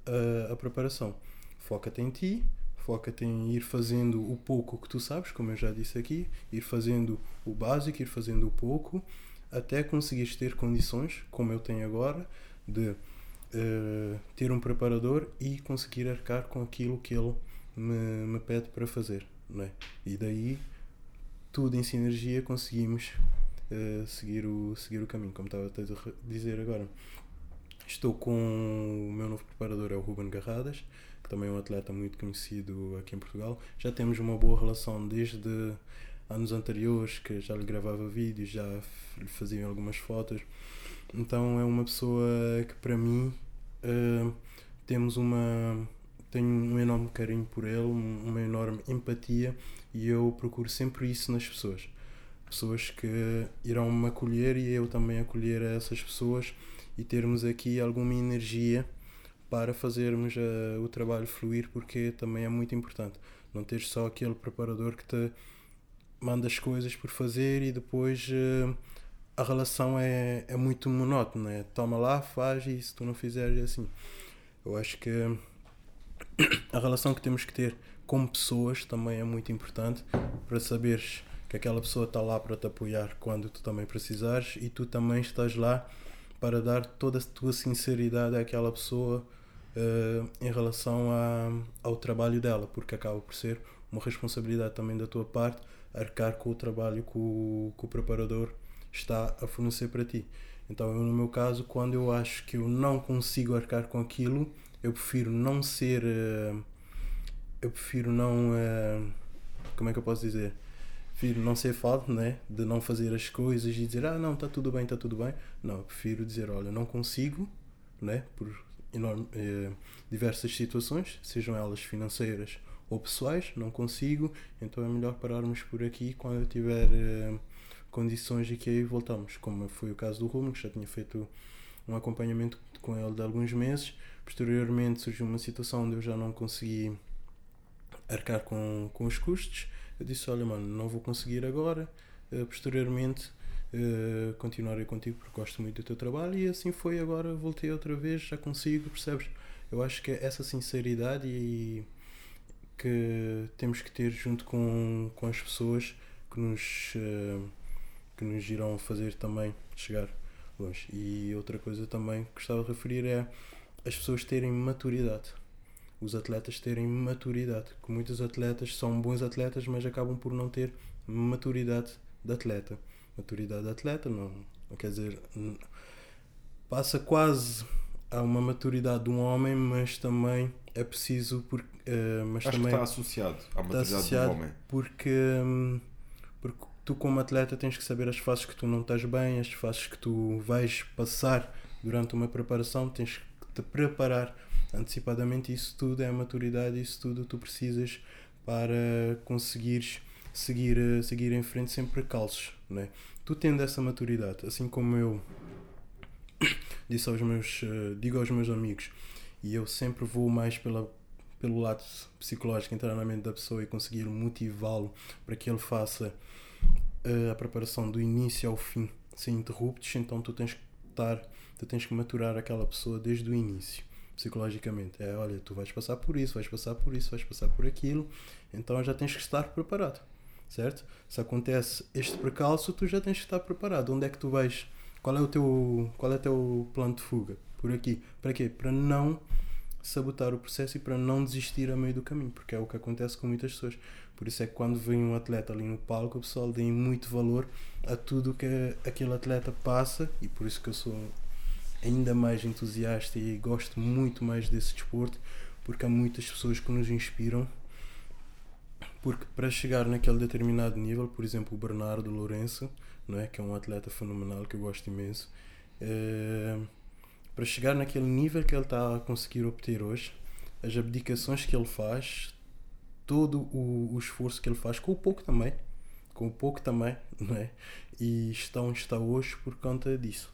B: uh, a preparação. Foca-te em ti, foca-te em ir fazendo o pouco que tu sabes, como eu já disse aqui, ir fazendo o básico, ir fazendo o pouco, até conseguires ter condições, como eu tenho agora, de uh, ter um preparador e conseguir arcar com aquilo que ele me, me pede para fazer. Não é? E daí, tudo em sinergia, conseguimos uh, seguir, o, seguir o caminho, como estava a dizer agora. Estou com o meu novo preparador, é o Ruben Garradas, que também é um atleta muito conhecido aqui em Portugal. Já temos uma boa relação desde anos anteriores, que já lhe gravava vídeos, já lhe fazia algumas fotos. Então é uma pessoa que para mim uh, temos uma tenho um enorme carinho por ele, uma enorme empatia e eu procuro sempre isso nas pessoas. Pessoas que irão me acolher e eu também acolher essas pessoas e termos aqui alguma energia para fazermos uh, o trabalho fluir, porque também é muito importante. Não ter só aquele preparador que te manda as coisas por fazer e depois uh, a relação é, é muito monótona. É toma lá, faz e se tu não fizeres é assim. Eu acho que a relação que temos que ter com pessoas também é muito importante para saberes que aquela pessoa está lá para te apoiar quando tu também precisares e tu também estás lá para dar toda a tua sinceridade àquela pessoa uh, em relação a, ao trabalho dela, porque acaba por ser uma responsabilidade também da tua parte arcar com o trabalho que o, que o preparador está a fornecer para ti. Então, eu, no meu caso, quando eu acho que eu não consigo arcar com aquilo, eu prefiro não ser. Uh, eu prefiro não. Uh, como é que eu posso dizer? Prefiro não ser falso, né? De não fazer as coisas e dizer, ah, não, está tudo bem, está tudo bem. Não, eu prefiro dizer, olha, não consigo, né? Por enorme, eh, diversas situações, sejam elas financeiras ou pessoais, não consigo, então é melhor pararmos por aqui quando eu tiver eh, condições e que aí voltamos. Como foi o caso do Rumo, que já tinha feito um acompanhamento com ele de alguns meses. Posteriormente surgiu uma situação onde eu já não consegui arcar com, com os custos eu disse: Olha, mano, não vou conseguir agora. Uh, posteriormente, uh, continuarei contigo porque gosto muito do teu trabalho. E assim foi. Agora voltei outra vez, já consigo, percebes? Eu acho que é essa sinceridade e que temos que ter junto com, com as pessoas que nos, uh, que nos irão fazer também chegar longe. E outra coisa também que gostava de referir é as pessoas terem maturidade os atletas terem maturidade. Que muitos atletas são bons atletas, mas acabam por não ter maturidade de atleta. Maturidade de atleta não, não quer dizer. Passa quase a uma maturidade de um homem, mas também é preciso. Por, uh, mas
A: Acho
B: também
A: que está associado à maturidade está associado do homem.
B: Porque, um, porque tu, como atleta, tens que saber as fases que tu não estás bem, as fases que tu vais passar durante uma preparação, tens que te preparar antecipadamente isso tudo é a maturidade, isso tudo tu precisas para conseguires seguir, seguir em frente sempre calços, né? Tu tendo essa maturidade, assim como eu disse aos meus, uh, digo aos meus amigos, e eu sempre vou mais pela, pelo lado psicológico, entrar na mente da pessoa e conseguir motivá-lo para que ele faça uh, a preparação do início ao fim, sem interruptos, então tu tens que estar, tu tens que maturar aquela pessoa desde o início psicologicamente. É, olha, tu vais passar por isso, vais passar por isso, vais passar por aquilo, então já tens que estar preparado, certo? Se acontece este precalço, tu já tens que estar preparado. Onde é que tu vais? Qual é o teu, qual é o teu plano de fuga? Por aqui. Para quê? Para não sabotar o processo e para não desistir a meio do caminho, porque é o que acontece com muitas pessoas. Por isso é que quando vem um atleta ali no palco, o pessoal dá muito valor a tudo que aquele atleta passa e por isso que eu sou ainda mais entusiasta e gosto muito mais desse desporto, porque há muitas pessoas que nos inspiram. Porque para chegar naquele determinado nível, por exemplo, o Bernardo Lourenço, não é? que é um atleta fenomenal que eu gosto imenso, é, para chegar naquele nível que ele está a conseguir obter hoje, as abdicações que ele faz, todo o, o esforço que ele faz, com o pouco também, com o pouco também, não é? E está onde está hoje por conta disso.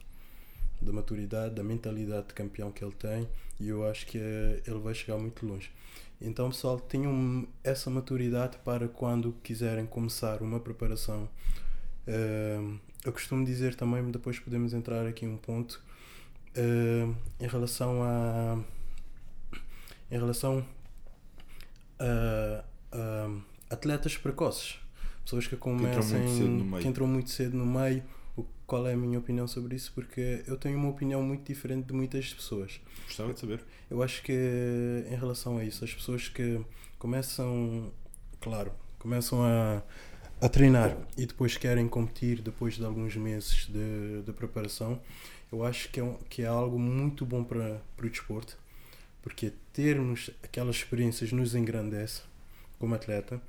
B: Da maturidade, da mentalidade de campeão que ele tem, e eu acho que é, ele vai chegar muito longe. Então, pessoal, tenham essa maturidade para quando quiserem começar uma preparação. Uh, eu costumo dizer também, depois podemos entrar aqui um ponto, uh, em relação a. Em relação a, a atletas precoces, pessoas que começam que entram muito cedo no meio. Qual é a minha opinião sobre isso? Porque eu tenho uma opinião muito diferente de muitas pessoas.
A: Gostava de saber.
B: Eu acho que em relação a isso, as pessoas que começam, claro, começam a, a treinar e depois querem competir depois de alguns meses de, de preparação, eu acho que é, um, que é algo muito bom para, para o desporto porque termos aquelas experiências nos engrandece como atleta.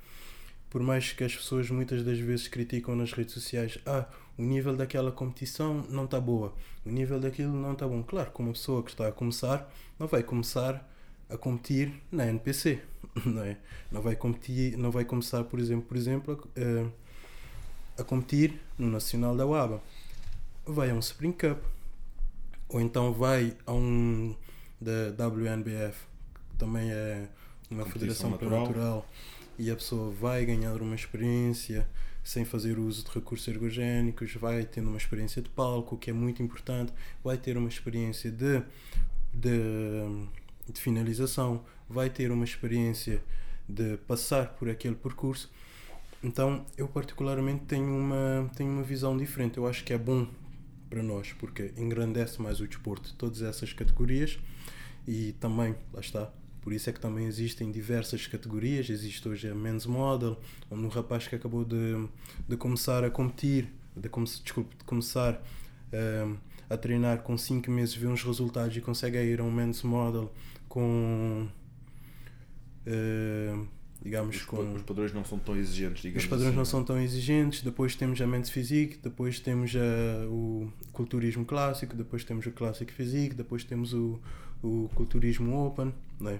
B: Por mais que as pessoas muitas das vezes criticam nas redes sociais, ah, o nível daquela competição não está boa, o nível daquilo não está bom. Claro, como pessoa que está a começar, não vai começar a competir na NPC, não é? Não vai competir, não vai começar, por exemplo, por exemplo, a, a competir no Nacional da UABA. Vai a um Spring Cup. Ou então vai a um da WNBF, que também é uma federação natural. natural, e a pessoa vai ganhar uma experiência sem fazer uso de recursos ergogénicos, vai tendo uma experiência de palco, que é muito importante, vai ter uma experiência de, de, de finalização, vai ter uma experiência de passar por aquele percurso. Então, eu particularmente tenho uma, tenho uma visão diferente. Eu acho que é bom para nós, porque engrandece mais o desporto, todas essas categorias e também, lá está, por isso é que também existem diversas categorias. Existe hoje a Men's Model, onde um rapaz que acabou de, de começar a competir, de, desculpe, de começar uh, a treinar com 5 meses, vê uns resultados e consegue ir a um Men's Model com. Uh, digamos
A: os,
B: com
A: os padrões não são tão exigentes digamos
B: os padrões
A: assim.
B: não são tão exigentes depois temos a Men's Physique depois temos a, o culturismo clássico depois temos o Classic Physique depois temos o, o culturismo open, né?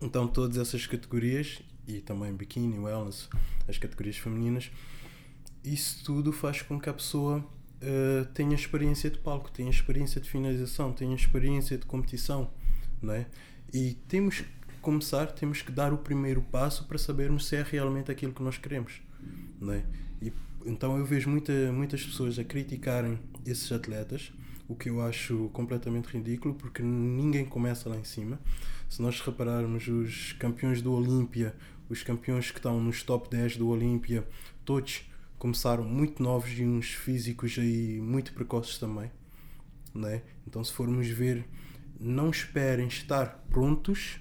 B: Então todas essas categorias e também bikini, wellness, as categorias femininas, isso tudo faz com que a pessoa uh, tenha experiência de palco, tenha experiência de finalização, tenha experiência de competição, né? E temos que começar, temos que dar o primeiro passo para sabermos se é realmente aquilo que nós queremos, né? E então eu vejo muita, muitas pessoas a criticarem esses atletas o que eu acho completamente ridículo, porque ninguém começa lá em cima. Se nós repararmos, os campeões do Olímpia, os campeões que estão nos top 10 do Olímpia, todos começaram muito novos e uns físicos aí muito precoces também. Né? Então, se formos ver, não esperem estar prontos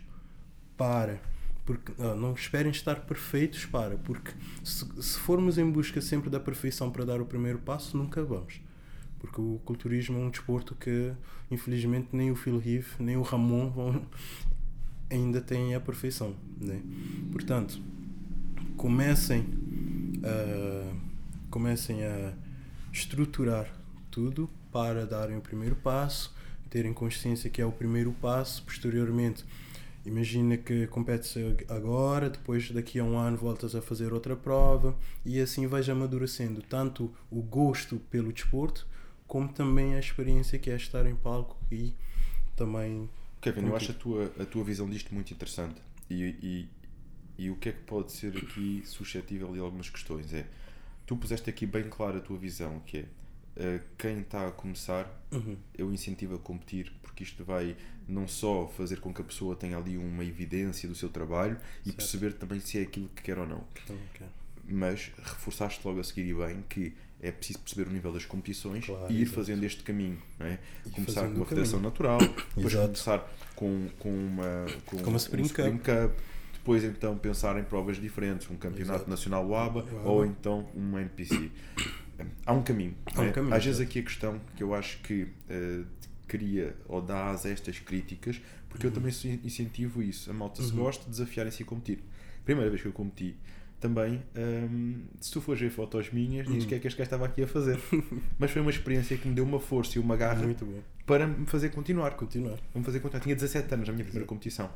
B: para. Porque, não, não esperem estar perfeitos para, porque se, se formos em busca sempre da perfeição para dar o primeiro passo, nunca vamos porque o culturismo é um desporto que infelizmente nem o Phil Heath nem o Ramon vão, ainda têm a perfeição né? portanto comecem a, comecem a estruturar tudo para darem o primeiro passo terem consciência que é o primeiro passo posteriormente Imagina que competes agora, depois daqui a um ano voltas a fazer outra prova e assim vais amadurecendo tanto o gosto pelo desporto como também a experiência que é estar em palco e também.
A: Kevin, eu acho a tua, a tua visão disto muito interessante e, e, e o que é que pode ser aqui suscetível de algumas questões é tu puseste aqui bem claro a tua visão que é uh, quem está a começar
B: uhum.
A: eu incentivo a competir porque isto vai não só fazer com que a pessoa tenha ali uma evidência do seu trabalho certo. e perceber também se é aquilo que quer ou não
B: okay.
A: mas reforçaste logo a seguir e bem que é preciso perceber o nível das competições
B: Claro,
A: e ir fazendo este caminho. É? Começar com uma federação natural, depois
B: Exato.
A: começar com, com uma, com
B: Com uma Spring
A: um Cup. depois então pensar em provas diferentes, um campeonato
B: Exato.
A: nacional UABA
B: UABA.
A: ou então um NPC. Há um caminho.
B: Há um
A: é?
B: caminho,
A: Às vezes aqui a questão que eu acho que eh, cria ou dá a estas críticas, porque eu também in- incentivo isso. A malta se
B: Uhum.
A: gosta, desafiarem-se a competir. Primeira vez que eu competi, também, hum, se tu fores ver fotos minhas, dizes
B: Uhum.
A: que é que este gajo estava aqui a fazer. Mas foi uma experiência que me deu uma força e uma garra para me fazer continuar.
B: Continuar.
A: Vamos fazer continuar. Tinha 17 anos na minha primeira
B: Exato.
A: competição.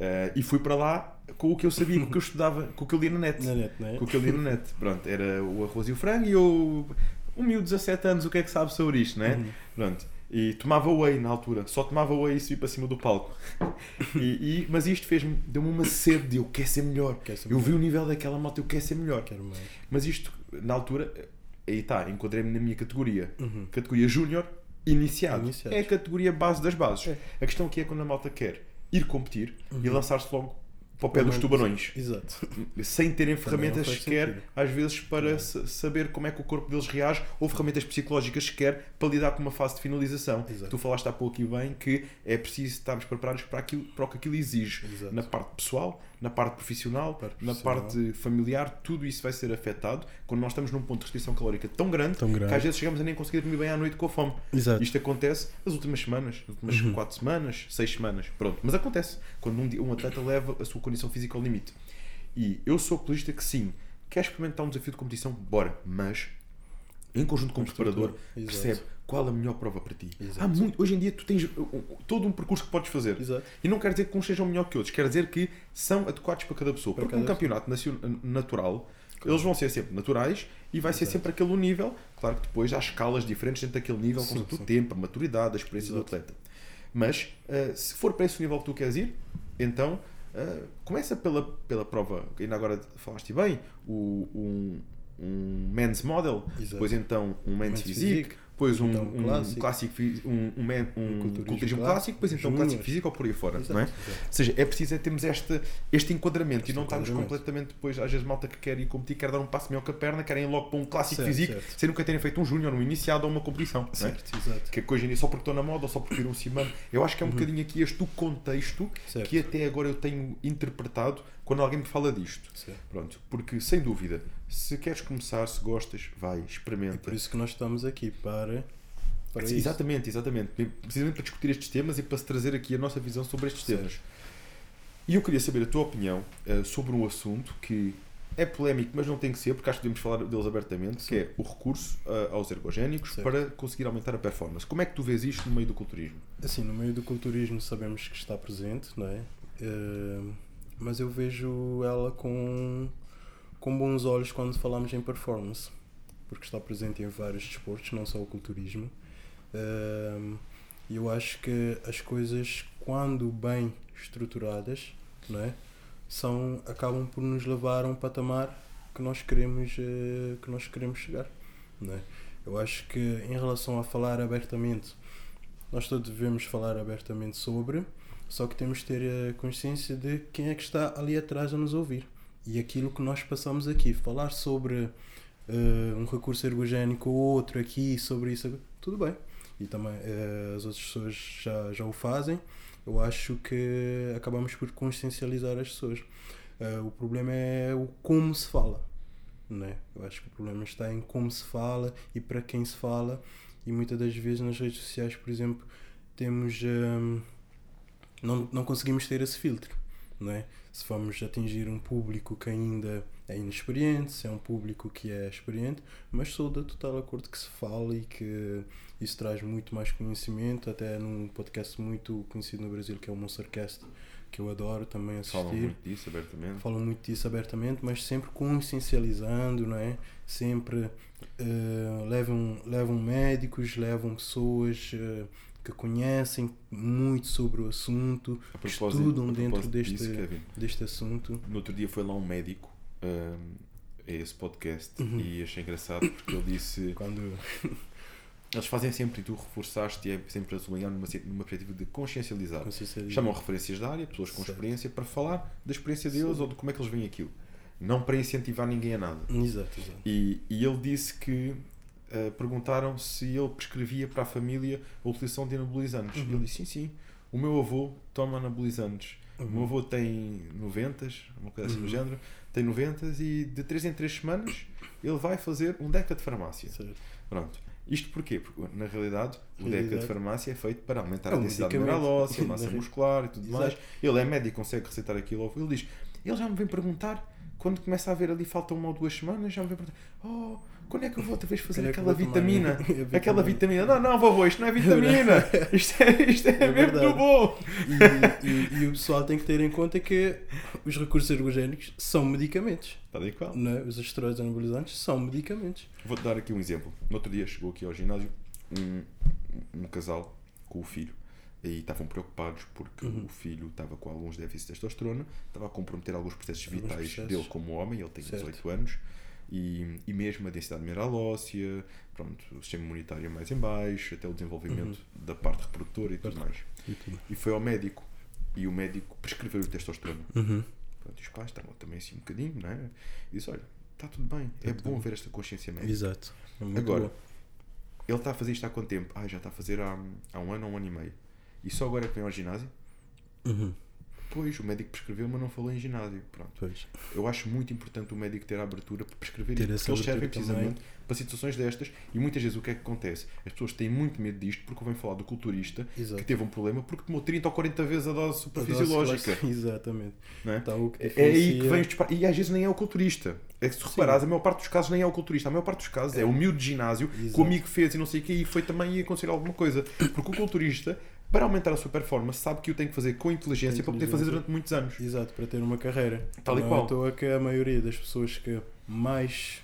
A: Eh, e fui para lá com o que eu sabia, com o que eu estudava, com o que eu li na net.
B: Na net, é?
A: Com o que eu li na net. Pronto, era o arroz e o frango e eu. Um miúdo de 17 anos, o que é que sabe sobre isto, não é?
B: Uhum.
A: Pronto. E tomava whey na altura, só tomava whey e subi para cima do palco. E, e- mas isto fez-me, deu-me uma sede de eu quero ser melhor.
B: Quer ser
A: eu
B: melhor.
A: vi o nível daquela moto, eu quero ser melhor.
B: Quero mais.
A: Mas isto, na altura, aí está, encontrei-me na minha categoria.
B: Uhum.
A: Categoria Júnior iniciado.
B: Iniciados.
A: É a categoria base das bases.
B: É.
A: A questão aqui é quando a malta quer ir competir e
B: Uhum.
A: lançar-se logo para o pé dos tubarões
B: Exato.
A: sem terem ferramentas sequer,
B: sentido.
A: às vezes, para sa- saber como é que o corpo deles reage, ou ferramentas psicológicas sequer para lidar com uma fase de finalização.
B: Exato.
A: Tu falaste há pouco e bem que é preciso estarmos preparados para, aquilo, para o que aquilo exige.
B: Exato.
A: Na parte pessoal, na parte profissional,
B: Parte
A: na parte familiar, tudo isso vai ser afetado quando nós estamos num ponto de restrição calórica tão grande,
B: Tão grande.
A: que às vezes chegamos a nem conseguir dormir bem à noite com a fome.
B: Exato.
A: Isto acontece nas últimas semanas, nas últimas
B: Uhum.
A: 4 semanas, 6 semanas, pronto. Mas acontece quando um, um atleta leva a sua condição física ao limite. E eu sou apologista que sim, quer experimentar um desafio de competição, bora, mas em conjunto com o preparador, percebe qual a melhor prova para ti.
B: Exato.
A: Há muito, hoje em dia tu tens uh, uh, todo um percurso que podes fazer.
B: Exato.
A: E não quer dizer que uns sejam melhor que outros, quer dizer que são adequados para cada pessoa.
B: Para
A: Porque
B: cada
A: num campeonato natural, eles vão ser sempre naturais e vai ser
B: Exato.
A: sempre aquele nível. Claro que depois há escalas diferentes dentro daquele nível, com o tempo, a maturidade, a experiência
B: Exato.
A: do atleta. Mas uh, se for para esse nível que tu queres ir, então uh, começa pela, pela prova, ainda agora falaste bem, o, um, um men's model, depois então um men's,
B: Men's
A: physique,
B: physique,
A: depois um,
B: então
A: um
B: clássico.
A: clássico, fi- um, um, um
B: culturismo
A: culturismo,
B: clássico,
A: clássico, depois então um clássico físico ou por aí fora,
B: Exato,
A: não é?
B: exato.
A: Ou seja, é preciso é termos este, este enquadramento
B: Este
A: e não estarmos completamente depois, às vezes, malta que quer ir competir, quer dar um passo melhor que a perna, querem ir logo para um clássico
B: Certo,
A: físico,
B: certo.
A: sem nunca terem feito um júnior, um iniciado ou uma competição. não é?
B: Certo, exato.
A: Que hoje em dia só porque estou na moda ou só porque viram um Simano. Eu acho que é um bocadinho aqui este o contexto
B: Uhum. Certo.
A: que até agora eu tenho interpretado quando alguém me fala disto.
B: Certo.
A: Pronto, porque sem dúvida, se queres começar, se gostas, vai,
B: É
A: experimenta.
B: por isso que nós estamos aqui para, para
A: Sim, exatamente, exatamente. Precisamente para discutir estes temas e para se trazer aqui a nossa visão sobre estes
B: Certo.
A: temas. E eu queria saber a tua opinião eh, sobre um assunto que é polémico, mas não tem que ser, porque acho que devemos falar deles abertamente, que é o recurso eh, aos ergogénicos
B: Certo.
A: para conseguir aumentar a performance. Como é que tu vês isto no meio do culturismo?
B: Assim, no meio do culturismo sabemos que está presente, não é? Eh, mas eu vejo ela com, com bons olhos quando falamos em performance, porque está presente em vários desportos, não só o culturismo. E eu acho que as coisas, quando bem estruturadas, não é? São, acabam por nos levar a um patamar que nós queremos, eh, que nós queremos chegar. Não é? Eu acho que em relação a falar abertamente, nós todos devemos falar abertamente sobre, só que temos de ter a consciência de quem é que está ali atrás a nos ouvir. E aquilo que nós passamos aqui, falar sobre eh, um recurso ergogénico ou outro aqui, sobre isso, tudo bem. E também eh, as outras pessoas já, já o fazem. Eu acho que acabamos por consciencializar as pessoas. Eh, o problema é o como se fala. Né? Eu acho que o problema está em como se fala e para quem se fala. E muitas das vezes nas redes sociais, por exemplo, temos. Não, não conseguimos ter esse filtro. Não é? Se vamos atingir um público que ainda é inexperiente, se é um público que é experiente, mas sou de total acordo que se fala e que isso traz muito mais conhecimento, até num podcast muito conhecido no Brasil que é o Monstercast, que eu adoro também assistir
A: Falam muito disso abertamente.
B: falam muito disso abertamente, mas sempre consciencializando, não é? Sempre eh, levam, levam médicos, levam pessoas eh, que conhecem muito sobre o assunto,
A: A
B: que estudam dentro deste,
A: disso, Kevin,
B: deste assunto.
A: no outro dia foi lá um médico hum, a esse podcast
B: Uhum.
A: e achei engraçado porque ele disse
B: Quando,
A: eles fazem sempre e tu reforçaste e é sempre a sublinhar numa, numa perspectiva de consciencializar. Chamam referências da área, pessoas com
B: Certo.
A: experiência, para falar da experiência deles
B: Sim.
A: ou de como é que eles veem aquilo. não para incentivar ninguém a nada.
B: Exato, exato.
A: E, e ele disse que uh, perguntaram se ele prescrevia para a família a utilização de anabolizantes.
B: Uhum.
A: Ele disse: sim, sim. O meu avô toma anabolizantes. O meu
B: Uhum.
A: avô tem 90, uma coisa assim do
B: Uhum.
A: género, tem 90 e de 3 em 3 semanas ele vai fazer um DECA de farmácia.
B: Certo.
A: Pronto. Isto porquê? Porque na realidade o
B: Realidade.
A: DECA de farmácia é feito para aumentar
B: É
A: a
B: um
A: densidade
B: medicamento.
A: mineral óssea, massa
B: Na re-
A: muscular e tudo
B: Exato.
A: mais. Ele é médico, consegue receitar aquilo. Ele diz: ele já me vem perguntar, quando começa a ver ali falta uma ou duas semanas, já me vem perguntar: oh, quando é que eu vou outra vez fazer
B: Quando é que
A: aquela vitamina?
B: vitamina?
A: Aquela vitamina. Não, não, vovô, isto não é vitamina. Isto é, isto é,
B: É
A: mesmo do bom.
B: E, e- e o pessoal tem que ter em conta que os recursos ergogénicos são medicamentos.
A: Está de qual?
B: Não é? Os esteroides anabolizantes são medicamentos.
A: Vou-te dar aqui um exemplo. No outro dia chegou aqui ao ginásio um, um casal com o filho e estavam preocupados porque
B: Uhum.
A: o filho estava com alguns déficits de testosterona, estava a comprometer alguns processos
B: Alguns
A: vitais
B: processos.
A: dele como homem, ele tem
B: Certo.
A: 18 anos, e, e mesmo a densidade mineral óssea, pronto, o sistema imunitário é mais em baixo, até o desenvolvimento da parte reprodutora e tudo
B: Uhum.
A: Mais.
B: E tudo.
A: E foi ao médico e o médico prescreveu-lhe testosterona.
B: Uhum.
A: Pronto, e os pais estavam também assim um bocadinho, não é? E disse: Olha, está tudo bem, é
B: tudo
A: bom haver esta consciência médica.
B: Exato. É
A: Agora. Ele está a fazer isto há quanto tempo? Ah, já está a fazer há, há um ano ou um ano e meio. E só agora é que vem ao ginásio?
B: Uhum.
A: Pois, o médico prescreveu, mas não falou em ginásio. Pronto.
B: Pois.
A: Eu acho muito importante o médico ter a abertura para prescrever
B: Ter essa
A: porque eles servem precisamente para situações destas. E muitas vezes o que é que acontece? As pessoas têm muito medo disto porque vêm falar do culturista
B: Exato.
A: que teve um problema porque tomou 30 ou 40 vezes a dose
B: A dose
A: superfisiológica.
B: Exatamente.
A: É?
B: Então, que
A: É aí que vem os. E às vezes nem é o culturista. É que se reparares, a maior parte dos casos nem é o culturista. A maior parte dos casos é, o miúdo de ginásio que
B: Exato.
A: o amigo fez e não sei o que e foi também aconselhar alguma coisa. Porque o culturista, para aumentar a sua performance, sabe que o tem que fazer com inteligência, para poder fazer durante muitos anos.
B: Exato, para ter uma carreira.
A: Tal e
B: não
A: qual.
B: é à toa que a maioria das pessoas que mais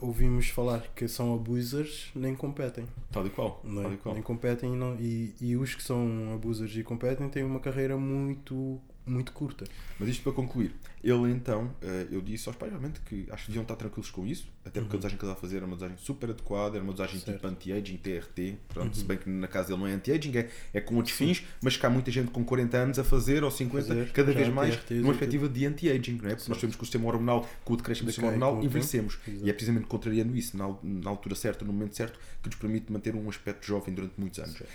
B: ouvimos falar que são abusers nem competem.
A: Tal e qual.
B: Não é?
A: Tal e qual.
B: Nem competem e, não, e, e os que são abusers e competem têm uma carreira muito, muito curta.
A: Mas isto para concluir, ele então, eh, eu disse aos pais realmente que acho que deviam estar tranquilos com isso, até porque a dosagem que ele estava a fazer era uma dosagem super adequada, era uma dosagem
B: Certo.
A: tipo anti-aging, TRT, pronto, se bem que na casa dele não é anti-aging, é, é com outros fins, mas que há muita gente com 40 anos a fazer, ou 50,
B: Fazer,
A: cada vez mais, numa perspectiva de anti-aging, não é? Porque nós sabemos que o sistema hormonal, com o decréscimo do sistema hormonal,
B: com o tempo.
A: envelhecemos.
B: Exato.
A: E é precisamente contrariando isso, na, na altura certa, no momento certo, que nos permite manter um aspecto jovem durante muitos anos.
B: Certo.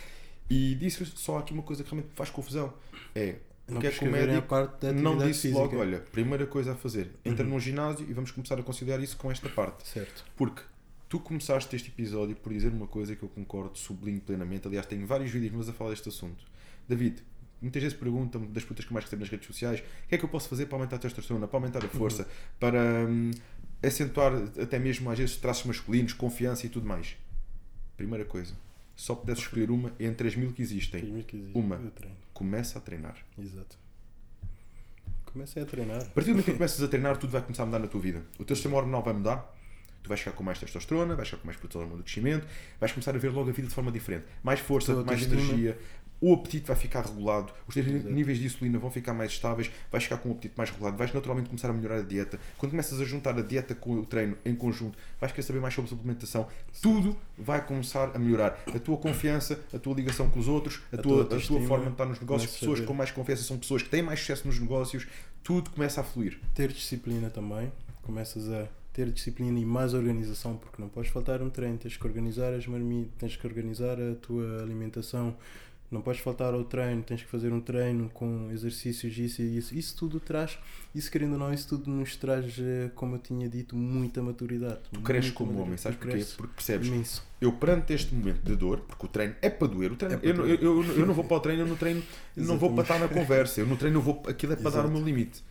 A: E disse só aqui uma coisa que realmente faz confusão. É,
B: Não
A: porque é que o médico não disse
B: física.
A: logo, olha, primeira coisa a fazer, entra
B: Uhum.
A: num ginásio e vamos começar a conciliar isso com esta parte.
B: Certo.
A: Porque tu começaste este episódio por dizer uma coisa que eu concordo, sublinho plenamente. Aliás, tenho vários vídeos meus a falar deste assunto. David, muitas vezes perguntam-me, das putas que mais recebo nas redes sociais, o que é que eu posso fazer para aumentar a testosterona, para aumentar a força, para hum, acentuar até mesmo às vezes traços masculinos, confiança e tudo mais. Primeira coisa, só pudesse escolher uma entre as mil que existem,
B: Primeiro que existe,
A: Uma.
B: eu treino.
A: Começa a treinar.
B: Exato. Comecei a treinar.
A: A partir do momento que começas a treinar, tudo vai começar a mudar na tua vida. O teu sistema hormonal vai mudar, tu vais ficar com mais testosterona, vais ficar com mais produção hormônio de crescimento, vais começar a ver logo a vida de forma diferente. Mais força, mais energia, o apetite vai ficar regulado, os teus
B: Exato.
A: níveis de insulina vão ficar mais estáveis, vais ficar com um apetite mais regulado, vais naturalmente começar a melhorar a dieta. Quando começas a juntar a dieta com o treino em conjunto, vais querer saber mais sobre suplementação, tudo vai começar a melhorar. A tua confiança, a tua ligação com os outros, a,
B: A
A: tua,
B: tua
A: a tua forma de estar nos negócios, pessoas com mais confiança são pessoas que têm mais sucesso nos negócios, tudo começa a fluir.
B: ter disciplina também. Começas a ter disciplina e mais organização, porque não podes faltar um treino, tens que organizar as marmitas, tens que organizar a tua alimentação, não podes faltar ao treino, tens que fazer um treino com exercícios, isso e isso. Isso tudo traz, isso querendo ou não, isso tudo nos traz, eh, como eu tinha dito, muita maturidade.
A: Tu cresces como homem,
B: maturidade.
A: sabes
B: Tu
A: porquê? Porque percebes,
B: imenso.
A: eu perante este momento de dor, porque o treino é para doer, o treino,
B: É para
A: eu, não-
B: doer.
A: eu, eu, eu não vou para o treino, eu no treino não vou para estar na conversa, eu no treino eu vou, aquilo é para dar o
B: Exato.
A: meu limite.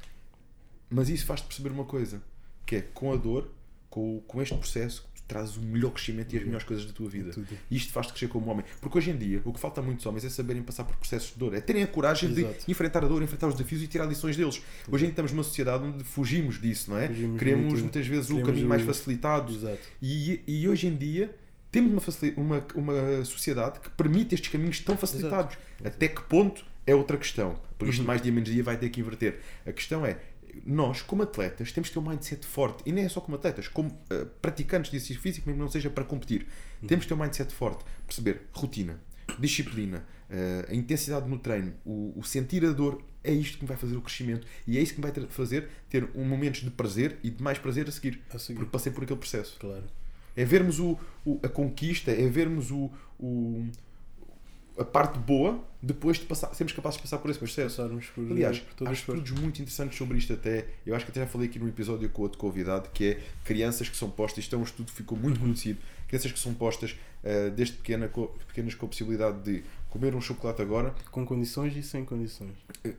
A: Mas isso faz-te perceber uma coisa, que é com a dor, com, com este processo, tu trazes o melhor crescimento e as melhores coisas da tua vida.
B: Tudo.
A: E isto faz-te crescer como homem. Porque hoje em dia, o que falta a muitos homens é saberem passar por processos de dor, é terem a coragem
B: Exato.
A: de enfrentar a dor, enfrentar os desafios e tirar lições deles. Hoje em dia estamos numa sociedade onde fugimos disso, não é?
B: Fugimos
A: Queremos
B: muito.
A: muitas vezes o
B: Queremos
A: caminho mais
B: o-
A: facilitado,
B: Exato.
A: e, e hoje em dia temos uma, uma, uma sociedade que permite estes caminhos tão facilitados. Até que ponto é outra questão. Por isto,
B: Uhum.
A: mais dia menos dia, vai ter que inverter. A questão é, nós, como atletas, temos que ter um mindset forte. E nem é só como atletas, como eh, praticantes de exercício físico, mesmo não seja para competir.
B: Uhum.
A: Temos que ter um mindset forte. Perceber rotina. disciplina, eh, a intensidade no treino, o, o sentir a dor, é isto que me vai fazer o crescimento e é isso que me vai fazer ter um momentos de prazer e de mais prazer a seguir.
B: A seguir.
A: Porque passei por aquele processo.
B: Claro.
A: É vermos o, o- a conquista, é vermos o, o- a parte boa depois de passar, sermos capazes de passar por esse processo.
B: Por,
A: Aliás,
B: por todas
A: há estudos muito interessantes sobre isto até. Eu acho que até já falei aqui num episódio com outro convidado, que é crianças que são postas, isto é um estudo que ficou muito conhecido, crianças que são postas eh, desde pequena, pequenas com a possibilidade de comer um chocolate agora,
B: Com condições e sem condições.
A: eh,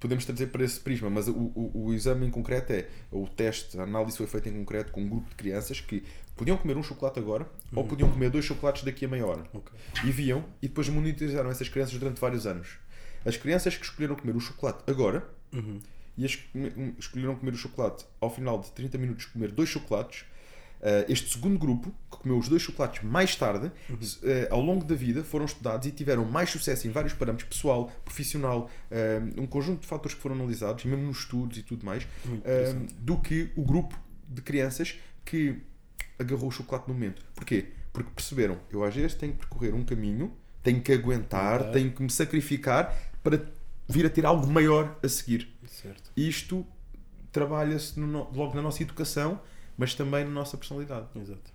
A: podemos trazer para esse prisma, mas o, o, o exame em concreto é, o teste, a análise foi feita em concreto com um grupo de crianças que podiam comer um chocolate agora ou podiam comer dois chocolates daqui a meia hora.
B: Ok.
A: E viam e depois monitorizaram essas crianças durante vários anos. As crianças que escolheram comer o chocolate agora
B: Uhum.
A: e as que escolheram comer o chocolate ao final de 30 minutos comer dois chocolates. eh, este segundo grupo, que comeu os dois chocolates mais tarde, se- eh, ao longo da vida foram estudados e tiveram mais sucesso em vários parâmetros pessoal, profissional, eh, um conjunto de fatores que foram analisados, mesmo nos estudos e tudo mais, do que o grupo de crianças que agarrou o chocolate no momento. Porquê? Porque perceberam, eu às vezes tenho que percorrer um caminho, tenho que aguentar,
B: Aguentar.
A: tenho que me sacrificar para vir a ter algo maior a seguir.
B: Certo.
A: Isto trabalha-se no logo na nossa educação, mas também na nossa personalidade.
B: Exato.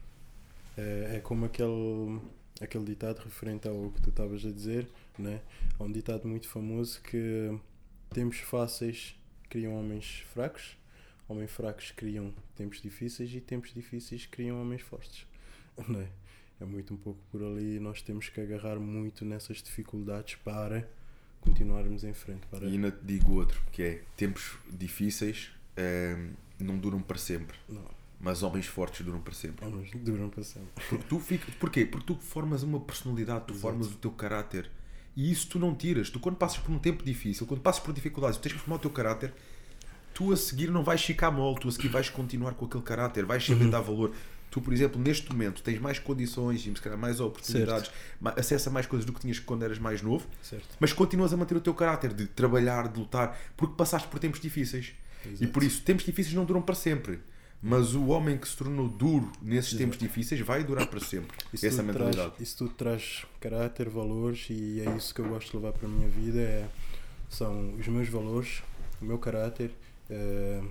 B: É, é como aquele, aquele ditado referente ao que tu estavas a dizer, né? Há um ditado muito famoso que tempos fáceis criam homens fracos, homens fracos criam tempos difíceis e tempos difíceis criam homens fortes. Né? É muito um pouco por ali, nós temos que agarrar muito nessas dificuldades para continuarmos em frente. Para...
A: E ainda te digo outro, que é tempos difíceis eh, não duram para sempre,
B: Não,
A: mas homens fortes duram para sempre.
B: homens duram para sempre.
A: Porque tu fica, porquê? Porque tu formas uma personalidade, tu
B: Exato.
A: formas o teu caráter. E isso tu não tiras. Tu quando passas por um tempo difícil, quando passas por dificuldades, tu tens que formar o teu caráter, tu a seguir não vais ficar mole, tu a seguir vais continuar com aquele caráter, vais saber
B: Uhum.
A: dar valor. Tu, por exemplo, neste momento tens mais condições e se calhar mais oportunidades, ma- acesso a mais coisas do que tinhas quando eras mais novo,
B: Certo.
A: mas continuas a manter o teu caráter de trabalhar, de lutar, porque passaste por tempos difíceis. E
B: Exato.
A: por isso, tempos difíceis não duram para sempre. Mas o homem que se tornou duro nesses
B: Exato.
A: tempos difíceis vai durar para sempre.
B: Isso
A: Essa
B: tudo
A: mentalidade.
B: Traz, isso tudo traz caráter, valores e é isso que eu gosto de levar para a minha vida. É, são os meus valores, o meu caráter, eh,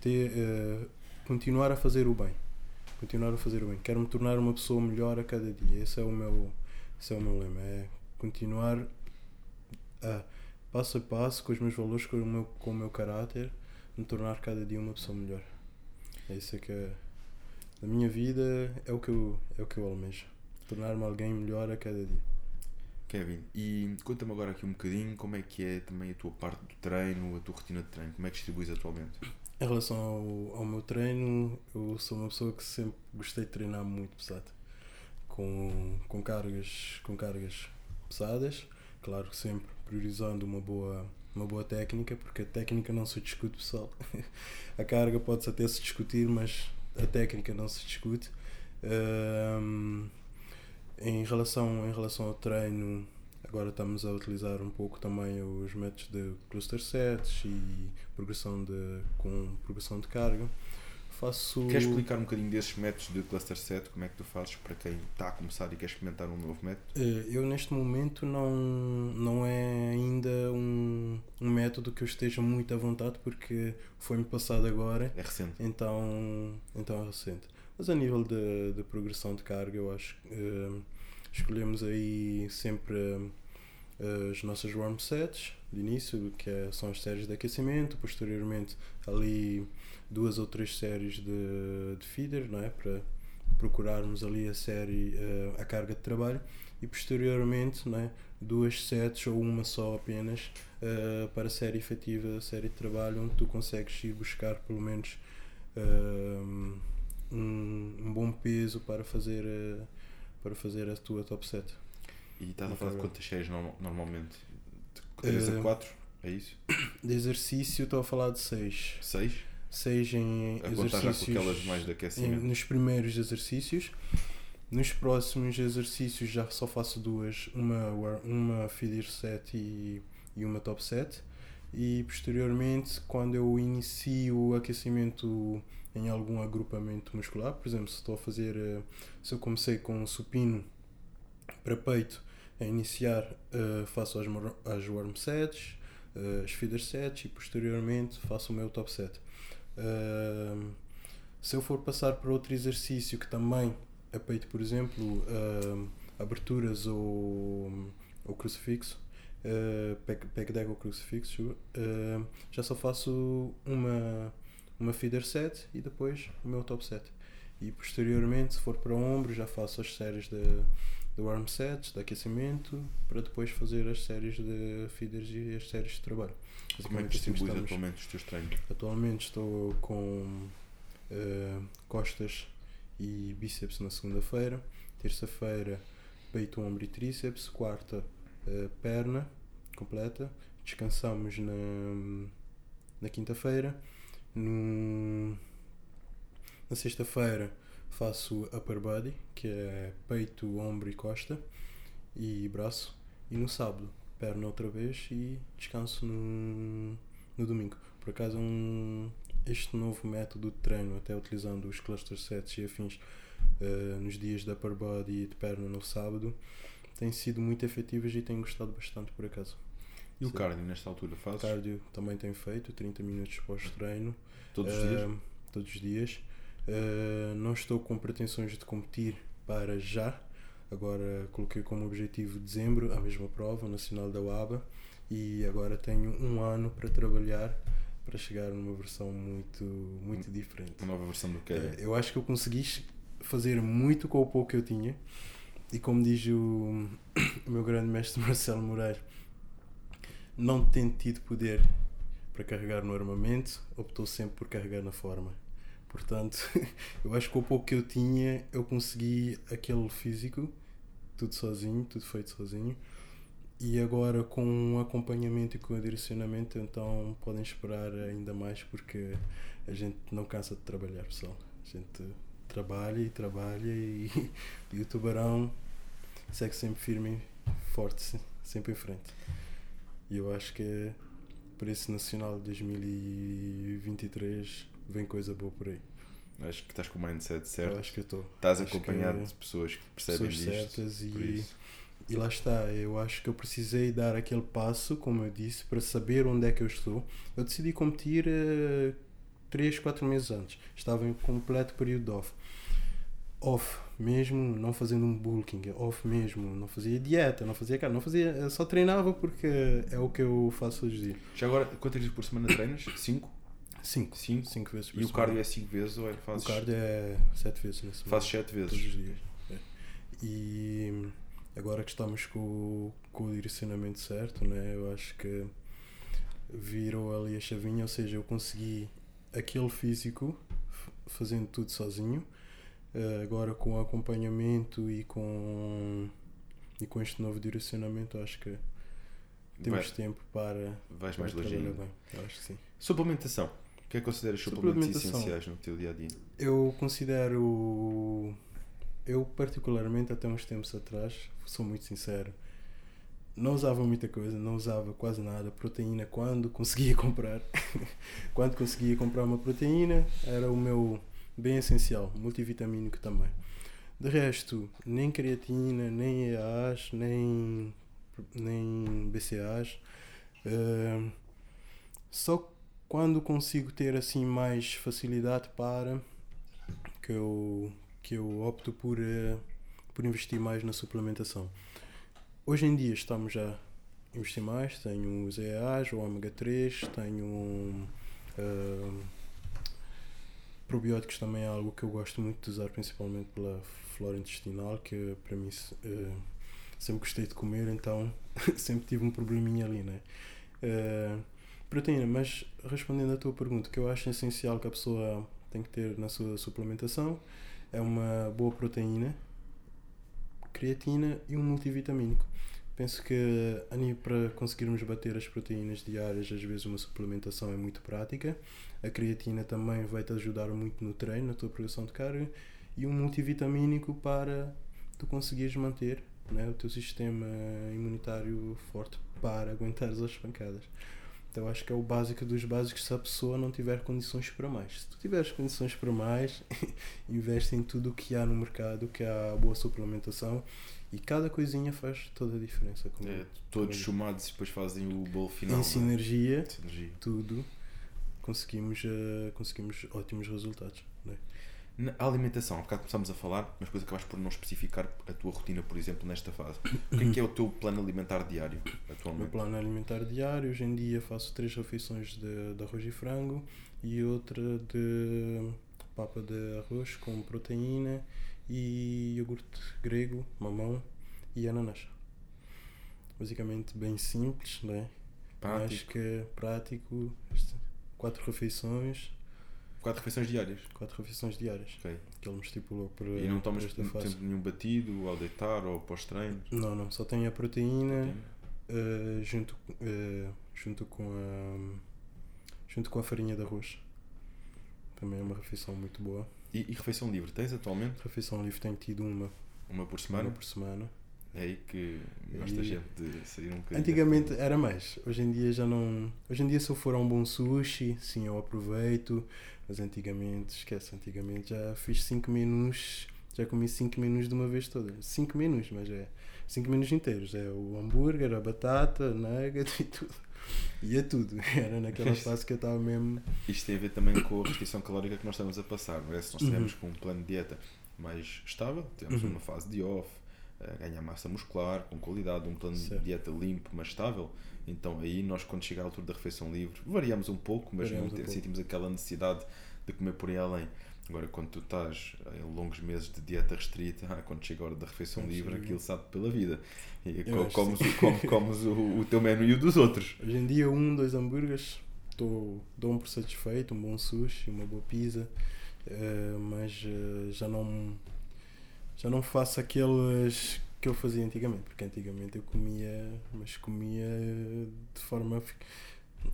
B: ter, eh, continuar a fazer o bem. Continuar a fazer o bem. Quero me tornar uma pessoa melhor a cada dia. Esse é o meu, esse é o meu lema. É continuar a, passo a passo, com os meus valores, com o meu, com o meu caráter, me tornar cada dia uma pessoa melhor. É isso que é, na minha vida é o que eu, é o que eu almejo. Tornar-me alguém melhor a cada dia.
A: Kevin, e conta-me agora aqui um bocadinho como é que é também a tua parte do treino, a tua rotina de treino, como é que distribuis atualmente?
B: Em relação ao, ao meu treino, eu sou uma pessoa que sempre gostei de treinar muito pesado. Com, com, cargas, com cargas pesadas, claro que sempre priorizando uma boa, uma boa técnica, porque a técnica não se discute, pessoal. a carga pode-se até se discutir, mas a técnica não se discute. Em, relação, em relação ao treino, agora estamos a utilizar um pouco também os métodos de cluster sets e progressão de, com progressão de carga. Faço.
A: Queres explicar um bocadinho desses métodos de cluster set, como é que tu fazes para quem está a começar e quer experimentar um novo método?
B: Eh, Eu neste momento não, não é ainda um, um método que eu esteja muito à vontade porque foi-me passado agora,
A: É recente.
B: então, então é recente. Mas a nível de progressão de carga, eu acho que eh, escolhemos aí sempre eh, as nossas warm sets de início, que é- são as séries de aquecimento, posteriormente ali duas ou três séries de, de feeder, não é? Para procurarmos ali a série, eh, a carga de trabalho e posteriormente não é? duas sets ou uma só apenas eh, para a série efetiva, a série de trabalho, onde tu consegues ir buscar pelo menos bom peso para fazer, eh, para fazer a tua top set.
A: E estás a falar de quantas séries norma- normalmente? De 3 a
B: Eh,
A: 4? É isso?
B: De exercício estou a falar de 6.
A: 6?
B: 6 em
A: A contar já com
B: exercícios
A: aquelas mais de
B: em-
A: aquecimento.
B: nos primeiros exercícios. Nos próximos exercícios já só faço duas, uma, uma feeder set e, e uma top set. E posteriormente, quando eu inicio o aquecimento em algum agrupamento muscular, por exemplo, se estou a fazer, eh, se eu comecei com supino para peito, a iniciar uh, faço as, as worm sets, uh, as feeder sets e posteriormente faço o meu top set. Se eu for passar para outro exercício que também é peito, por exemplo, aberturas ou, ou crucifixo, uh, peg, deck ou crucifixo, já só faço uma, uma feeder set e depois o meu top set. E posteriormente, se for para ombro, já faço as séries de, de warm sets, de aquecimento, para depois fazer as séries de feeders e as séries de trabalho.
A: Como é que assim distribuis atualmente os teus treinos?
B: Atualmente estou com uh, costas e bíceps na segunda-feira, terça-feira peito, ombro e tríceps, quarta uh, perna completa, descansamos na, na quinta-feira, no na sexta-feira faço upper body, que é peito, ombro e costa e braço. E no sábado, perna outra vez e descanso no, no domingo. Por acaso, um, este novo método de treino, até utilizando os cluster sets e afins uh, nos dias de upper body e de perna no sábado, tem sido muito efetivas e tenho gostado bastante por acaso.
A: E o cardio nesta altura fazes?
B: O cardio também tenho feito, 30 minutos pós-treino.
A: Todos os uh, dias?
B: Todos os dias. Uh, não estou com pretensões de competir para já. Agora coloquei como objetivo dezembro a mesma prova nacional da UABA e agora tenho um ano para trabalhar para chegar numa versão muito muito diferente.
A: Uma nova versão do que é?
B: Uh, eu acho que eu consegui fazer muito com o pouco que eu tinha e como diz o, o meu grande mestre Marcelo Moraes, não tendo tido poder para carregar no armamento, optou sempre por carregar na forma. Portanto, eu acho que o pouco que eu tinha, eu consegui aquele físico, tudo sozinho, tudo feito sozinho. E agora com um acompanhamento e com um direcionamento, então podem esperar ainda mais porque a gente não cansa de trabalhar, pessoal. A gente trabalha e trabalha e, e o tubarão segue sempre firme forte, sempre em frente. E eu acho que esse Nacional 2023 vem coisa boa por aí.
A: Acho que estás com o mindset certo.
B: Eu acho que estou.
A: Estás acompanhado de pessoas que percebem
B: pessoas certas e, e lá está. Eu acho que eu precisei dar aquele passo, como eu disse, para saber onde é que eu estou. Eu decidi competir uh, 3, 4 meses antes. Estava em completo período off. Off, mesmo não fazendo um bulking, off mesmo, não fazia dieta, não fazia cara, não fazia, só treinava porque é o que eu faço hoje dia.
A: Já agora, quantas vezes por semana treinas? 5?
B: 5. 5 vezes por
A: E o cardio é 5 vezes ou é fazes...
B: O cardio é 7 vezes na semana.
A: Fazes 7 vezes?
B: Todos os dias. É. E agora que estamos com, com o direcionamento certo, né, eu acho que virou ali a chavinha, ou seja, eu consegui aquele físico fazendo tudo sozinho. Uh, agora com o acompanhamento e com e com este novo direcionamento acho que temos Vai, tempo para,
A: vais mais longe
B: bem. Eu acho que sim.
A: Suplementação. O que é que consideras suplementos essenciais no teu dia a dia?
B: Eu considero. Eu, particularmente, até uns tempos atrás, sou muito sincero, não usava muita coisa, não usava quase nada. Proteína, quando conseguia comprar, quando conseguia comprar uma proteína, era o meu bem essencial, multivitamínico também. De resto, nem creatina, nem EAs, nem, nem BCAs. Uh, só quando consigo ter assim mais facilidade para que eu que eu opto por uh, por investir mais na suplementação. Hoje em dia estamos a investir mais, tenho os EAs, o ômega 3, tenho uh, probióticos também é algo que eu gosto muito de usar, principalmente pela flora intestinal, que para mim uh, sempre gostei de comer, então sempre tive um probleminha ali, né? Uh, Proteína, mas respondendo à tua pergunta, o que eu acho essencial que a pessoa tem que ter na sua suplementação é uma boa proteína, creatina e um multivitamínico. Penso que para conseguirmos bater as proteínas diárias, às vezes uma suplementação é muito prática. A creatina também vai te ajudar muito no treino, na tua produção de carga. E um multivitamínico para tu conseguires manter né, o teu sistema imunitário forte para aguentar as pancadas. Então acho que é o básico dos básicos se a pessoa não tiver condições para mais. Se tu tiveres condições para mais, investe em tudo o que há no mercado, que há boa suplementação e cada coisinha faz toda a diferença. Como,
A: É, todos
B: como-
A: chumados e depois fazem o bolo final.
B: em
A: é?
B: sinergia,
A: Sinergia.
B: tudo, conseguimos, eh, conseguimos ótimos resultados. Né?
A: Na alimentação, há bocado começámos a falar, mas depois acabaste por não especificar a tua rotina, por exemplo, nesta fase. O que é que é o teu plano alimentar diário
B: O meu
A: atualmente?
B: plano alimentar diário, hoje em dia faço três refeições de, de arroz e frango e outra de papa de arroz com proteína e iogurte grego, mamão e ananás. Basicamente bem simples, né?
A: Prático.
B: Acho que é prático. Quatro refeições,
A: Quatro refeições diárias.
B: quatro refeições diárias,
A: Ok.
B: que ele me estipulou para,
A: E não tomas
B: esta fase.
A: nenhum batido ao deitar ou pós-treino?
B: Não, não, só tenho a proteína, Uh, junto, uh, junto com a junto com a farinha de arroz. Também é uma refeição muito boa.
A: E, e refeição livre, tens atualmente?
B: Refeição livre tenho tido uma,
A: Uma por semana?
B: uma por semana.
A: É aí que gosta
B: E-
A: gente de sair um bocadinho.
B: Antigamente era mais. Hoje em dia já não. Hoje em dia se eu for a um bom sushi, sim, eu aproveito. Mas antigamente, esquece, antigamente já fiz 5 menus, já comi 5 menus de uma vez toda. 5 menus, mas é 5 menus inteiros. É o hambúrguer, a batata, a nugget e tudo. E é tudo. Era naquela fase que eu estava mesmo.
A: Isto tem a ver também com a restrição calórica que nós estamos a passar. Não é? Se nós estivermos
B: Uhum.
A: com um plano de dieta mais estável, temos
B: Uhum.
A: uma fase de off, eh, ganhar massa muscular com qualidade, um plano
B: Certo.
A: de dieta limpo, mas estável. Então aí nós, quando chega à altura da refeição livre, variamos um pouco, mas
B: Variamos
A: não
B: um
A: sentimos aquela necessidade de comer por aí além. Agora, quando tu estás em longos meses de dieta restrita, ah, quando chega a hora da refeição livre, aquilo sabe pela vida. E co- comes, o, come- comes o, o teu menu e o dos outros.
B: Hoje em dia, um, dois hambúrgueres, tô, dou-me por satisfeito, um bom sushi, uma boa pizza, eh, mas eh, já não já não faço aqueles que eu fazia antigamente, porque antigamente eu comia, mas comia de forma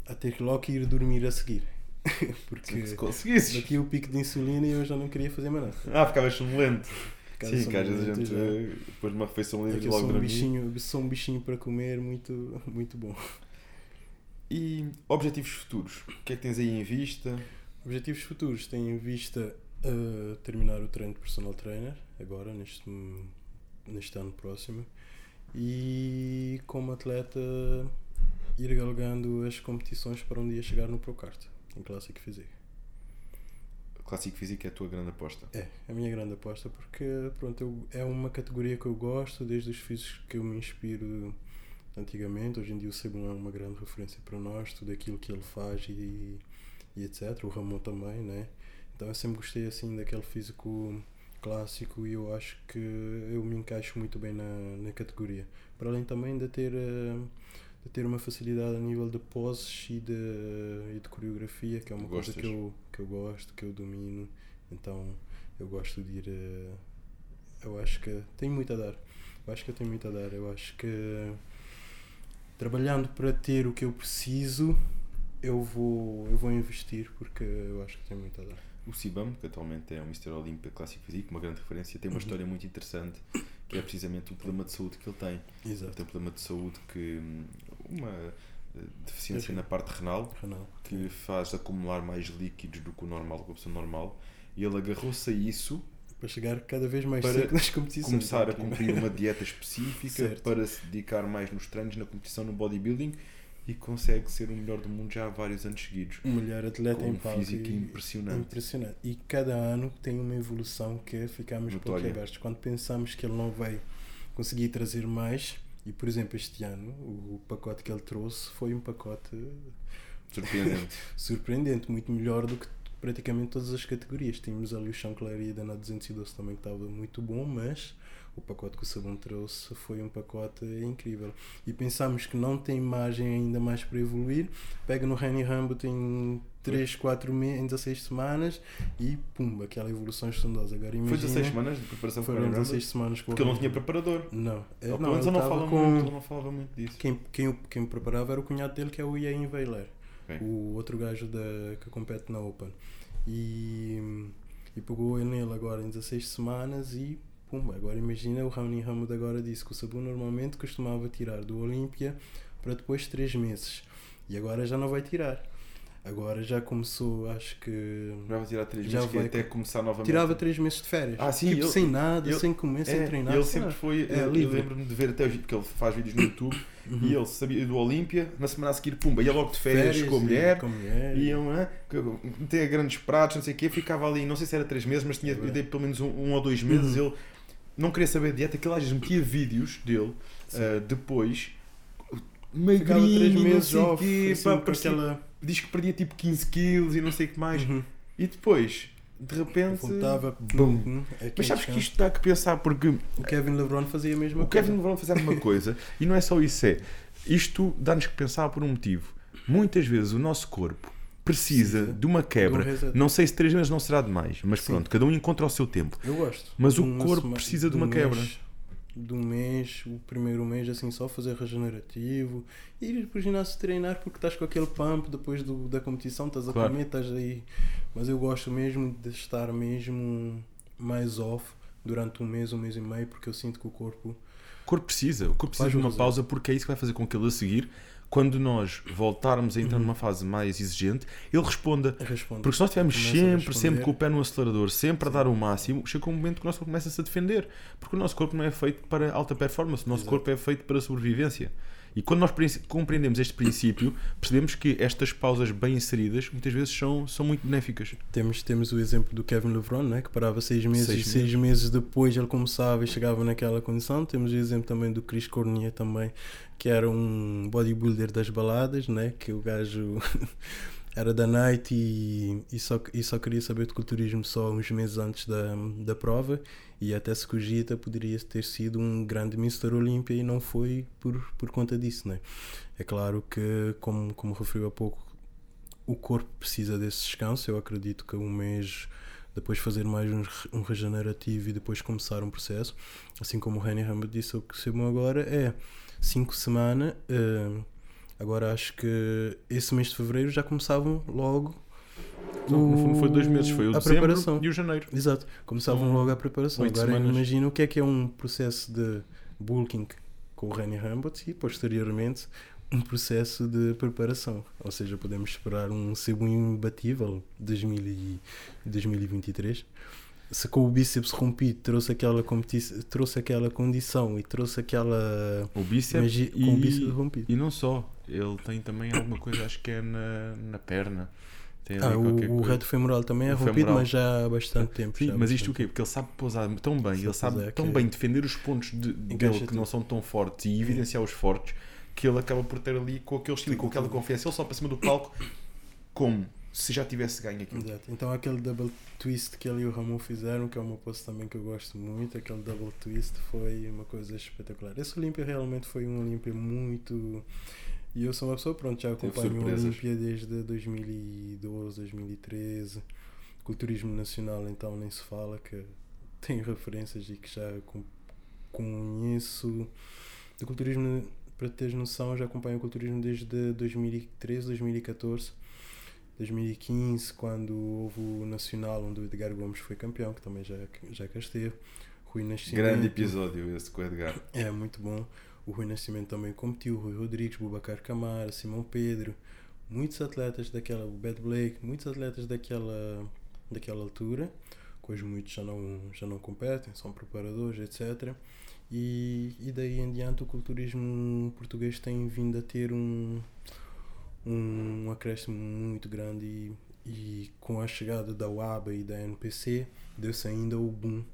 B: a ter que logo que ir dormir a seguir. porque
A: Se conseguisses.
B: daqui o pico de insulina e eu já não queria fazer mais nada.
A: Ah, ficavas sonolento.
B: Ficava
A: Sim, que às vezes a gente,
B: já.
A: eh, depois de uma refeição livre, logo
B: sou um bichinho, sou um bichinho para comer muito, muito bom.
A: E objetivos futuros? O que é que tens aí em vista?
B: Objetivos futuros tenho em vista uh, terminar o treino de personal trainer agora neste, neste ano próximo e como atleta ir galgando as competições para um dia chegar no Procart em Classic Physique.
A: Clássico Físico é a tua grande aposta.
B: É, a minha grande aposta porque pronto, eu- é uma categoria que eu gosto, desde os físicos que eu me inspiro antigamente, hoje em dia o Sebum é uma grande referência para nós, tudo aquilo que ele faz e, e etc. O Ramon também, né? Então eu sempre gostei assim daquele físico clássico e eu acho que eu me encaixo muito bem na, na categoria. Para além também de ter, eh, de ter uma facilidade a nível de poses e de, e de coreografia, que é uma coisa
A: Gostas?
B: que eu, que eu gosto, que eu domino. Então eu gosto de ir. eh, Eu acho que tenho muito a dar. Eu acho que eu tenho muito a dar. Eu acho que trabalhando para ter o que eu preciso, eu vou, eu vou investir porque eu acho que tenho muito a dar.
A: O Sibam, que atualmente é o Mr. Olympia Clássico Físico, uma grande referência, tem uma
B: Uhum.
A: história muito interessante, que é precisamente o problema de saúde que ele tem. Ele
B: Exato.
A: tem um problema de saúde que. Uma eh, deficiência
B: Sim.
A: na parte renal,
B: Renal.
A: que faz acumular mais líquidos do que o normal, do que a pessoa normal, e ele agarrou-se a isso
B: Para chegar cada vez mais
A: Para
B: seco nas competições.
A: começar a cumprir uma dieta específica
B: Certo.
A: para se dedicar mais nos treinos, na competição, no bodybuilding e consegue ser o melhor do mundo já há vários anos seguidos.
B: Um melhor atleta
A: Com
B: em palco.
A: físico
B: e-
A: impressionante.
B: impressionante. E cada ano tem uma evolução que ficamos
A: Notória.
B: abertos. Quando pensamos que ele não vai conseguir trazer mais, e por exemplo, este ano, o pacote que ele trouxe foi um pacote
A: Surpreendente.
B: surpreendente, muito melhor do que praticamente todas as categorias. Tínhamos ali o Chancler e a Dana 212 também que estava muito bom, mas o pacote que o Sabão trouxe foi um pacote incrível. E pensamos que não tem margem ainda mais para evoluir. Pega no Reni Rambo, tem 3, 4 meses, em 16 semanas e pumba, aquela evolução estrondosa. Agora
A: Foi
B: imagina,
A: 16 semanas de preparação para o
B: foram
A: Iron
B: 16 semanas com
A: Porque ele não tinha preparador.
B: Não,
A: Ou
B: não, ele
A: ele não
B: estava
A: fala
B: com...
A: muito, ele não falava muito disso.
B: Quem, quem, quem me preparava era o cunhado dele, que é o Ian Weiler,
A: Ok.
B: o outro gajo da, que compete na Open. E, e pegou nele agora em 16 semanas e pumba, agora imagina o Raoni Hammond agora disse que o Sabu normalmente costumava tirar do Olímpia para depois de 3 meses. E agora já não vai tirar. Agora já começou, acho que.
A: Já vai tirar 3
B: Já
A: meses é
B: vai
A: até
B: com-
A: começar novamente.
B: Tirava 3 meses de férias.
A: Ah, sim,
B: Tipo,
A: ele-
B: sem nada,
A: ele-
B: sem comer, sem
A: É,
B: treinar.
A: ele sempre foi.
B: É,
A: eu- eu lembro-me de ver até hoje, porque ele faz vídeos no YouTube
B: Uhum.
A: e ele sabia do Olímpia, na semana a seguir, pumba, ia logo de férias, com a mulher.
B: Com a mulher.
A: Iam, tinha grandes pratos, não sei o quê, ficava ali, não sei se era 3 meses, mas tinha
B: É.
A: pelo menos um, um ou dois meses.
B: Uhum.
A: Ele não queria saber de dieta, aquele às vezes metia vídeos dele ah, depois,
B: 3
A: magrinho, não
B: meses
A: sei o
B: off.
A: quê,
B: assim,
A: pá, parecia-
B: aquela.
A: diz que perdia tipo 15 quilos e não sei o que mais,
B: Uhum.
A: e depois, de repente.
B: Voltava.
A: bum.
B: Uhum. É
A: Mas sabes que
B: descanso.
A: isto dá que pensar, porque
B: O Kevin LeBron fazia a mesma
A: o Kevin
B: coisa.
A: LeBron fazer uma coisa e não é só isso, é isto dá-nos que pensar por um motivo. Muitas vezes o nosso corpo precisa de uma quebra.
B: um
A: não sei se três meses não será demais, mas
B: Sim.
A: pronto, cada um encontra o seu tempo.
B: Eu gosto.
A: Mas o corpo precisa de
B: um
A: uma quebra.
B: mês- De um mês, o primeiro mês, assim, só fazer regenerativo, ir para o ginásio treinar porque estás com aquele pump depois do, da competição, estás a
A: Claro.
B: comer, estás aí. Mas eu gosto mesmo de estar mesmo mais off durante um mês, um mês e meio, porque eu sinto que o corpo.
A: O corpo precisa, o corpo precisa de uma pausa porque é isso que vai fazer com que ele a seguir, quando nós voltarmos a entrar
B: Uhum.
A: numa fase mais exigente, ele responda.
B: Responde.
A: Porque se nós estivermos
B: Começa a
A: sempre, sempre com o pé no acelerador, sempre a
B: Sim.
A: dar o máximo, chega um momento que o nosso corpo começa-se a defender. Porque o nosso corpo não é feito para alta performance, o nosso
B: Exato.
A: corpo é feito para sobrevivência. E quando nós compreendemos este princípio, percebemos que estas pausas bem inseridas muitas vezes são, são muito benéficas.
B: Temos, temos o exemplo do Kevin LeBron, né, que parava seis meses
A: Seis
B: e seis meses depois ele começava e chegava naquela condição. Temos o exemplo também do Chris Cornier também, que era um bodybuilder das baladas, né, que o gajo era da night e, e, só, e só queria saber de culturismo só uns meses antes da, da prova e até se cogita poderia ter sido um grande Mr. Olímpia e não foi por, por conta disso, né. É claro que, como, como referiu há pouco, o corpo precisa desse descanso. Eu acredito que um mês depois fazer mais um, um regenerativo e depois começar um processo. Assim como o Reni Rambert disse, o que sabemos agora é 5 semanas. eh, agora acho que esse mês de fevereiro já começavam logo.
A: Só que no fundo foi dois meses, foi o
B: a preparação.
A: e o janeiro.
B: Exato, começavam
A: São
B: logo a preparação. Agora imagina o que é que é um processo de bulking com o Reni Rambert e posteriormente um processo de preparação. Ou seja, podemos esperar um sebo imbatível 2000 e 2023. Se com o bíceps rompido trouxe aquela, trouxe aquela condição e trouxe aquela
A: O bíceps
B: magi-
A: e,
B: com o bíceps rompido.
A: e não só. Ele tem também alguma coisa, acho que é na, na perna. Tem ali
B: Ah, o, o reto femoral também é rompido,
A: femoral.
B: mas já há bastante tempo.
A: Sim, mas isto o quê? Porque ele sabe pousar tão bem, ele sabe
B: pousar,
A: tão bem defender os pontos de, dele
B: Encaixa
A: que não são tão fortes e evidenciar os fortes que ele acaba por ter ali com aquele estilo, com aquela confiança. Ele só para cima do palco como se já tivesse ganho aquilo.
B: Exato. Então aquele double twist que ele e o Ramon fizeram, que é uma pose também que eu gosto muito, aquele double twist foi uma coisa espetacular. Esse Olímpia realmente foi um Olímpia muito. E eu sou uma pessoa, pronto, já acompanho o. Olímpia desde 2012, 2013. Culturismo nacional, então nem se fala, que tenho referências e que já conheço. Do culturismo, para teres noção, já acompanho o culturismo desde 2013, 2014. 2015, quando houve o Nacional, onde o Edgar Gomes foi campeão, que também já, já cá esteve. Rui Nascimento.
A: Grande episódio esse com o Edgar.
B: É, muito bom. O Rui Nascimento também competiu, Rui Rodrigues, Bubacar Camara, Simão Pedro, muitos atletas daquela, o Bad Blake, muitos atletas daquela, daquela altura, que hoje muitos já não, já não competem, são preparadores, etc. E, e daí em diante o culturismo português tem vindo a ter um, um acréscimo muito grande e, e com a chegada da UABA e da NPC deu-se ainda o boom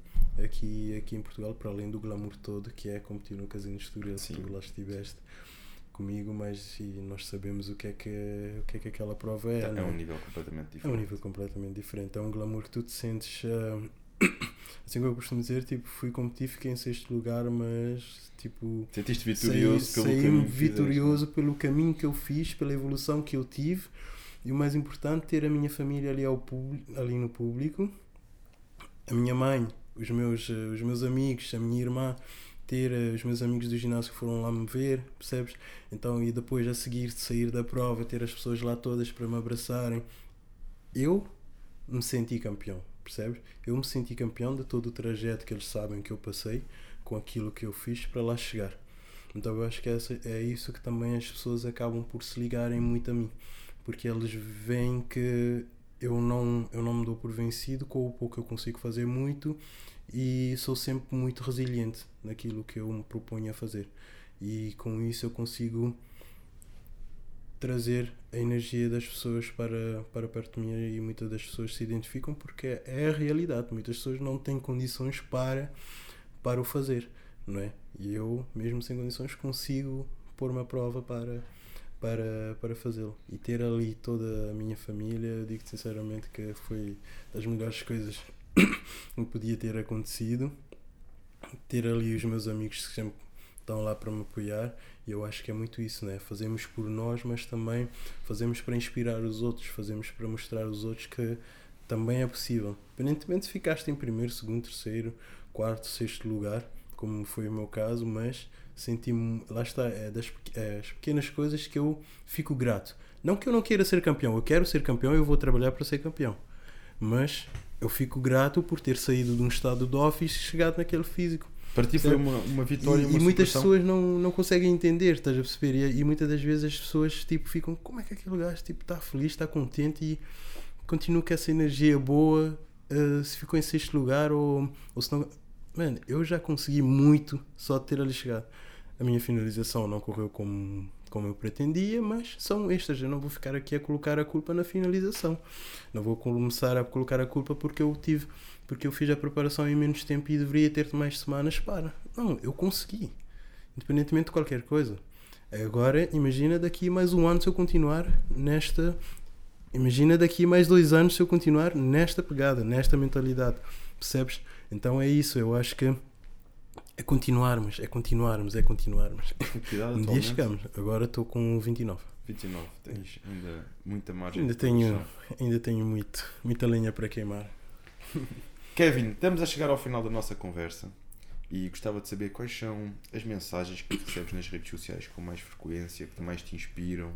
B: aqui, aqui em Portugal, para além do glamour todo que é competir no Casino de Estoril, se
A: Sim.
B: tu lá estiveste comigo, mas e nós sabemos o que é que, o que, é que aquela prova é.
A: É,
B: não
A: um nível completamente
B: é um
A: diferente.
B: nível completamente diferente. É um glamour que tu te sentes. ah, assim como eu costumo dizer, tipo, fui competir, fiquei em sexto lugar, mas tipo.
A: Sentiste vitorioso
B: saí,
A: pelo
B: saí
A: caminho que
B: vitorioso pelo caminho que eu fiz, pela evolução que eu tive. E o mais importante, ter a minha família ali, ao público, ali no público. A minha mãe, os meus, eh, os meus amigos, a minha irmã, ter eh, os meus amigos do ginásio que foram lá me ver, percebes? Então, e depois a seguir de sair da prova, ter as pessoas lá todas para me abraçarem. Eu me senti campeão, percebes? Eu me senti campeão de todo o trajeto que eles sabem que eu passei com aquilo que eu fiz para lá chegar. Então eu acho que essa, é isso que também as pessoas acabam por se ligarem muito a mim, porque eles veem que eu não, eu não me dou por vencido, com o pouco eu consigo fazer muito e sou sempre muito resiliente naquilo que eu me proponho a fazer. E com isso eu consigo trazer a energia das pessoas para, para perto de mim e muitas das pessoas se identificam porque é a realidade. Muitas pessoas não têm condições para, para o fazer, não é? E eu, mesmo sem condições, consigo pôr-me à prova para, para, para fazê-lo. E ter ali toda a minha família, digo sinceramente que foi das melhores coisas que podia ter acontecido. Ter ali os meus amigos que sempre estão lá para me apoiar e eu acho que é muito isso, né? Fazemos por nós, mas também fazemos para inspirar os outros, fazemos para mostrar aos outros que também é possível. Independentemente se ficaste em primeiro, segundo, terceiro, quarto, sexto lugar, como foi o meu caso, mas senti-me, lá está, é das é, as pequenas coisas que eu fico grato. Não que eu não queira ser campeão, eu quero ser campeão e eu vou trabalhar para ser campeão. Mas eu fico grato por ter saído de um estado de office e chegado naquele físico.
A: Para ti foi uma, uma vitória
B: e,
A: uma
B: e muitas pessoas não, não conseguem entender, estás a perceber? E, e, muitas das vezes as pessoas tipo, ficam, como é que aquele gajo tipo, está feliz, está contente e continua com essa energia boa, uh, se ficou em sexto lugar ou, ou se não. Mano, eu já consegui muito só de ter ali chegado. A minha finalização não correu como como eu pretendia, mas são estas. Eu não vou ficar aqui a colocar a culpa na finalização. Não vou começar a colocar a culpa porque eu tive, porque eu fiz a preparação em menos tempo e deveria ter mais semanas para. Não, eu consegui. Independentemente de qualquer coisa. Agora, imagina daqui mais um ano se eu continuar nesta. Imagina daqui mais dois anos se eu continuar nesta pegada, nesta mentalidade. Percebes? Então é isso. Eu acho que é continuarmos, é continuarmos, é continuarmos.
A: Cuidado,
B: um dia chegamos. Agora estou com 29.
A: 29, tens ainda muita margem.
B: Ainda tenho, ainda tenho muito, muita lenha para queimar.
A: Kevin, estamos a chegar ao final da nossa conversa e gostava de saber quais são as mensagens que recebes nas redes sociais com mais frequência, que mais te inspiram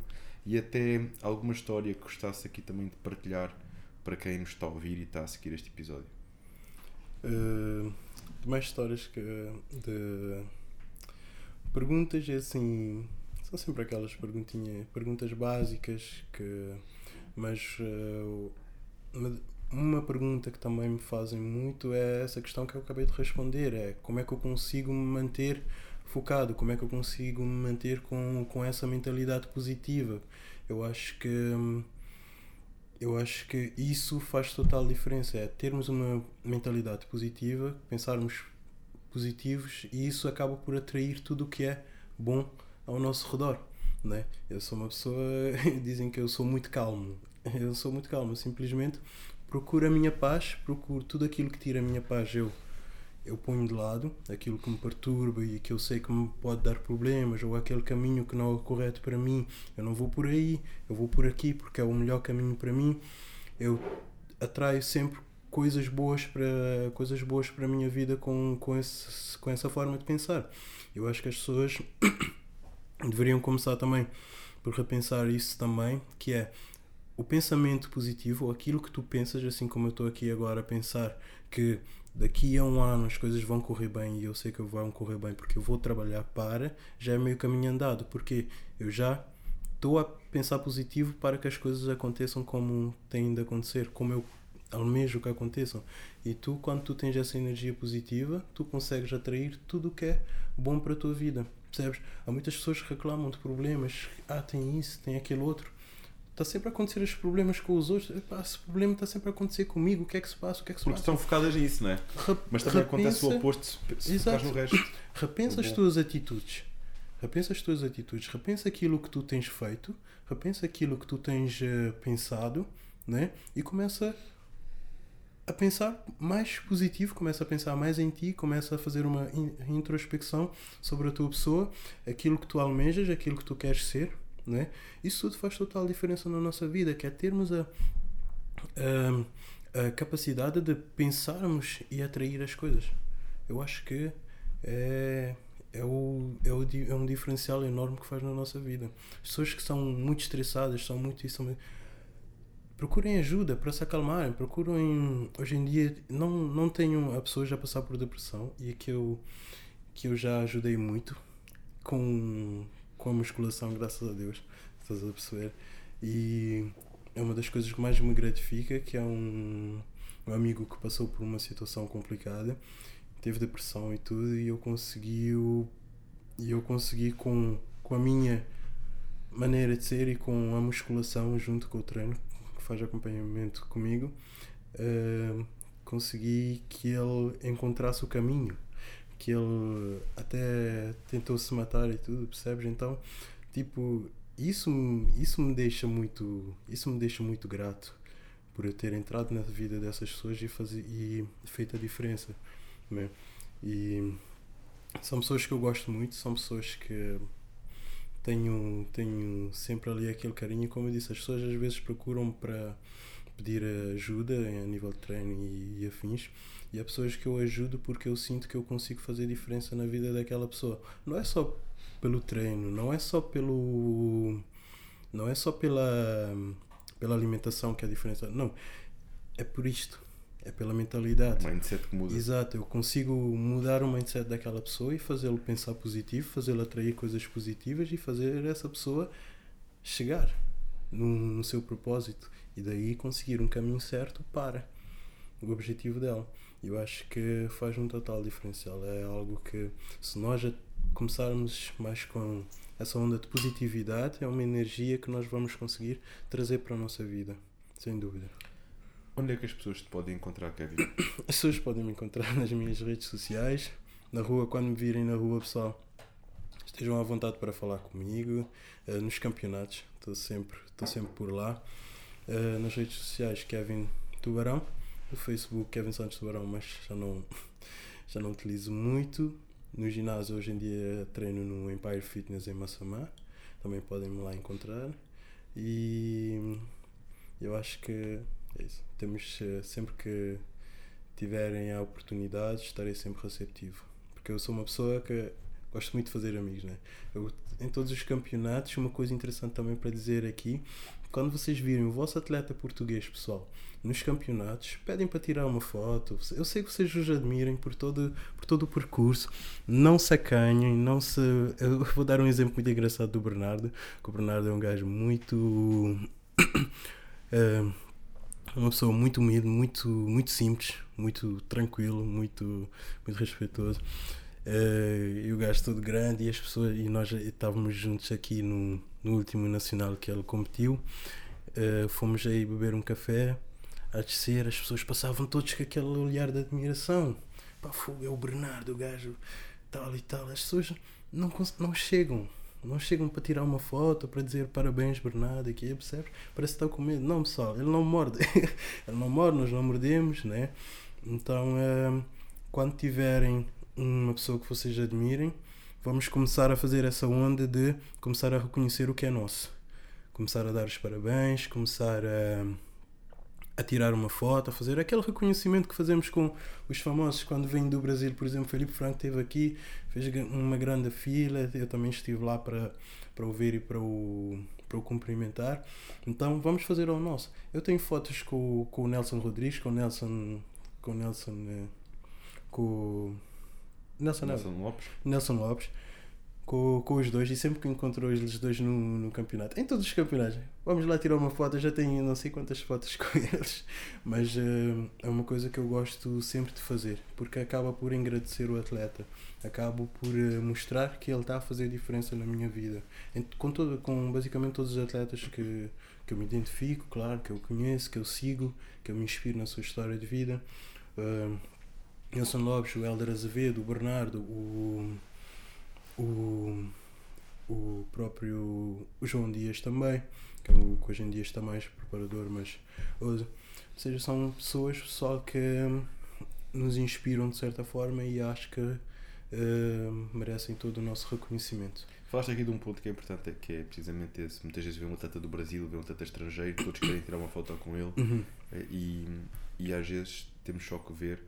A: e até alguma história que gostasse aqui também de partilhar para quem nos está a ouvir e está a seguir este episódio.
B: Uh, mais histórias que de perguntas é assim são sempre aquelas perguntinhas perguntas básicas que mas uh, uma, pergunta que também me fazem muito é essa questão que eu acabei de responder é como é que eu consigo me manter focado como é que eu consigo me manter com, com essa mentalidade positiva eu acho que eu acho que isso faz total diferença. É termos uma mentalidade positiva, pensarmos positivos e isso acaba por atrair tudo o que é bom ao nosso redor. Né? Eu sou uma pessoa, dizem que eu sou muito calmo. Eu sou muito calmo, simplesmente procuro a minha paz, procuro tudo aquilo que tira a minha paz. Eu eu ponho de lado aquilo que me perturba e que eu sei que me pode dar problemas ou aquele caminho que não é correto para mim. Eu não vou por aí, eu vou por aqui porque é o melhor caminho para mim. Eu atraio sempre coisas boas para coisas boas para a minha vida com com esse, com essa forma de pensar. Eu acho que as pessoas deveriam começar também por repensar isso também, que é o pensamento positivo, ou aquilo que tu pensas, assim como eu estou aqui agora a pensar que daqui a um ano as coisas vão correr bem e eu sei que vão correr bem porque eu vou trabalhar para, já é meio caminho andado, porque eu já estou a pensar positivo para que as coisas aconteçam como têm de acontecer, como eu almejo que aconteçam. E tu, quando tu tens essa energia positiva, tu consegues atrair tudo o que é bom para a tua vida. Percebes? Há muitas pessoas que reclamam de problemas. Ah, tem isso, tem aquele outro está sempre a acontecer os problemas com os outros. Epá, esse problema está sempre a acontecer comigo. O que é que se passa? O que é que se
A: Porque
B: passa?
A: estão focadas nisso, não é?
B: Rep
A: Mas também
B: repensa,
A: acontece o oposto se focas no resto.
B: Repensa as tuas atitudes. Repensa as tuas atitudes. Repensa aquilo que tu tens feito. Repensa aquilo que tu tens uh, pensado. Né? E começa a pensar mais positivo, começa a pensar mais em ti, começa a fazer uma introspecção sobre a tua pessoa, aquilo que tu almejas, aquilo que tu queres ser, né? Isso tudo faz total diferença na nossa vida, que é termos a, a, a capacidade de pensarmos e atrair as coisas. Eu acho que é, é, o, é, o, é um diferencial enorme que faz na nossa vida. As pessoas que são muito estressadas, são muito isso. Procurem ajuda para se acalmarem. Procurem. Hoje em dia, não, não tenho a pessoas a passar por depressão e que eu, que eu já ajudei muito com, com a musculação, graças a Deus, estás a perceber? E é uma das coisas que mais me gratifica, que é um, um amigo que passou por uma situação complicada, teve depressão e tudo, e eu consegui, e eu consegui com, com a minha maneira de ser e com a musculação junto com o treino que faz acompanhamento comigo, uh, consegui que ele encontrasse o caminho que ele até tentou se matar e tudo, percebes? Então, tipo, isso, isso me deixa muito, isso me deixa muito grato por eu ter entrado na vida dessas pessoas e fazer e feito a diferença, né? E são pessoas que eu gosto muito, são pessoas que tenho, tenho sempre ali aquele carinho. Como eu disse, as pessoas às vezes procuram para pedir ajuda a nível de treino e, e, afins. E há pessoas que eu ajudo porque eu sinto que eu consigo fazer diferença na vida daquela pessoa. Não é só pelo treino, não é só pelo. Não é só pela, pela alimentação que é a diferença. Não. É por isto. É pela mentalidade.
A: O mindset que muda.
B: Exato. Eu consigo mudar o mindset daquela pessoa e fazê-lo pensar positivo, fazê-lo atrair coisas positivas e fazer essa pessoa chegar no, no seu propósito e daí conseguir um caminho certo para o objetivo dela. Eu acho que faz um total diferencial. É algo que, se nós começarmos mais com essa onda de positividade, é uma energia que nós vamos conseguir trazer para a nossa vida, sem dúvida.
A: Onde é que as pessoas te podem encontrar, Kevin?
B: As pessoas podem me encontrar nas minhas redes sociais, na rua, quando me virem na rua, pessoal, estejam à vontade para falar comigo, uh, nos campeonatos, estou sempre, estou sempre por lá. Uh, nas redes sociais, Kevin Tubarão, no Facebook, Kevin Santos Tubarão, mas já não, já não utilizo muito. No ginásio, hoje em dia, treino no Empire Fitness em Massamá, também podem me lá encontrar. E eu acho que é isso. Temos uh, sempre que tiverem a oportunidade, estarei sempre receptivo. Porque eu sou uma pessoa que gosto muito de fazer amigos, né? Eu, em todos os campeonatos, uma coisa interessante também para dizer aqui, quando vocês virem o vosso atleta português, pessoal, nos campeonatos, pedem para tirar uma foto. Eu sei que vocês os admirem por todo, por todo o percurso. Não se acanhem, não se. Eu vou dar um exemplo muito engraçado do Bernardo, que o Bernardo é um gajo muito. é, uma pessoa muito humilde, muito, muito simples, muito tranquilo, muito, muito respeitoso. Uh, e o gajo todo grande e as pessoas e nós estávamos juntos aqui no, no último nacional que ele competiu uh, fomos aí beber um café a descer as pessoas passavam todos com aquele olhar de admiração. Pá, é o Bernardo o gajo tal e tal. As pessoas não, não chegam não chegam para tirar uma foto para dizer parabéns Bernardo aqui percebes? Parece que está com medo. Não pessoal ele não morde. Ele não morde nós não mordemos né? Então uh, quando tiverem uma pessoa que vocês admirem, vamos começar a fazer essa onda de começar a reconhecer o que é nosso. Começar a dar os parabéns, começar a, a tirar uma foto, a fazer aquele reconhecimento que fazemos com os famosos quando vêm do Brasil. Por exemplo, Felipe Franco esteve aqui, fez uma grande fila, eu também estive lá para, para o ver e para o, para o cumprimentar. Então vamos fazer ao nosso. Eu tenho fotos com, com o Nelson Rodrigues, com o Nelson. Com o Nelson. Eh, com Nelson,
A: Nelson Lopes.
B: Nelson Lopes. Com, com os dois e sempre que encontrou os dois no, no campeonato, em todos os campeonatos, vamos lá tirar uma foto. Eu já tenho não sei quantas fotos com eles, mas uh, é uma coisa que eu gosto sempre de fazer porque acaba por engrandecer o atleta, acabo por uh, mostrar que ele está a fazer diferença na minha vida. Com, todo, com basicamente todos os atletas que, que eu me identifico, claro, que eu conheço, que eu sigo, que eu me inspiro na sua história de vida. Uh, Nelson Lopes, o Helder Azevedo, o Bernardo, o, o, o próprio João Dias também, que, é o, que hoje em dia está mais preparador, mas ou seja, são pessoas só que nos inspiram de certa forma e acho que uh, merecem todo o nosso reconhecimento.
A: Falaste aqui de um ponto que é importante, que é precisamente esse. Muitas vezes vê um atleta do Brasil, vê um atleta estrangeiro, todos querem tirar uma foto com ele
B: uhum.
A: e, e às vezes temos só que ver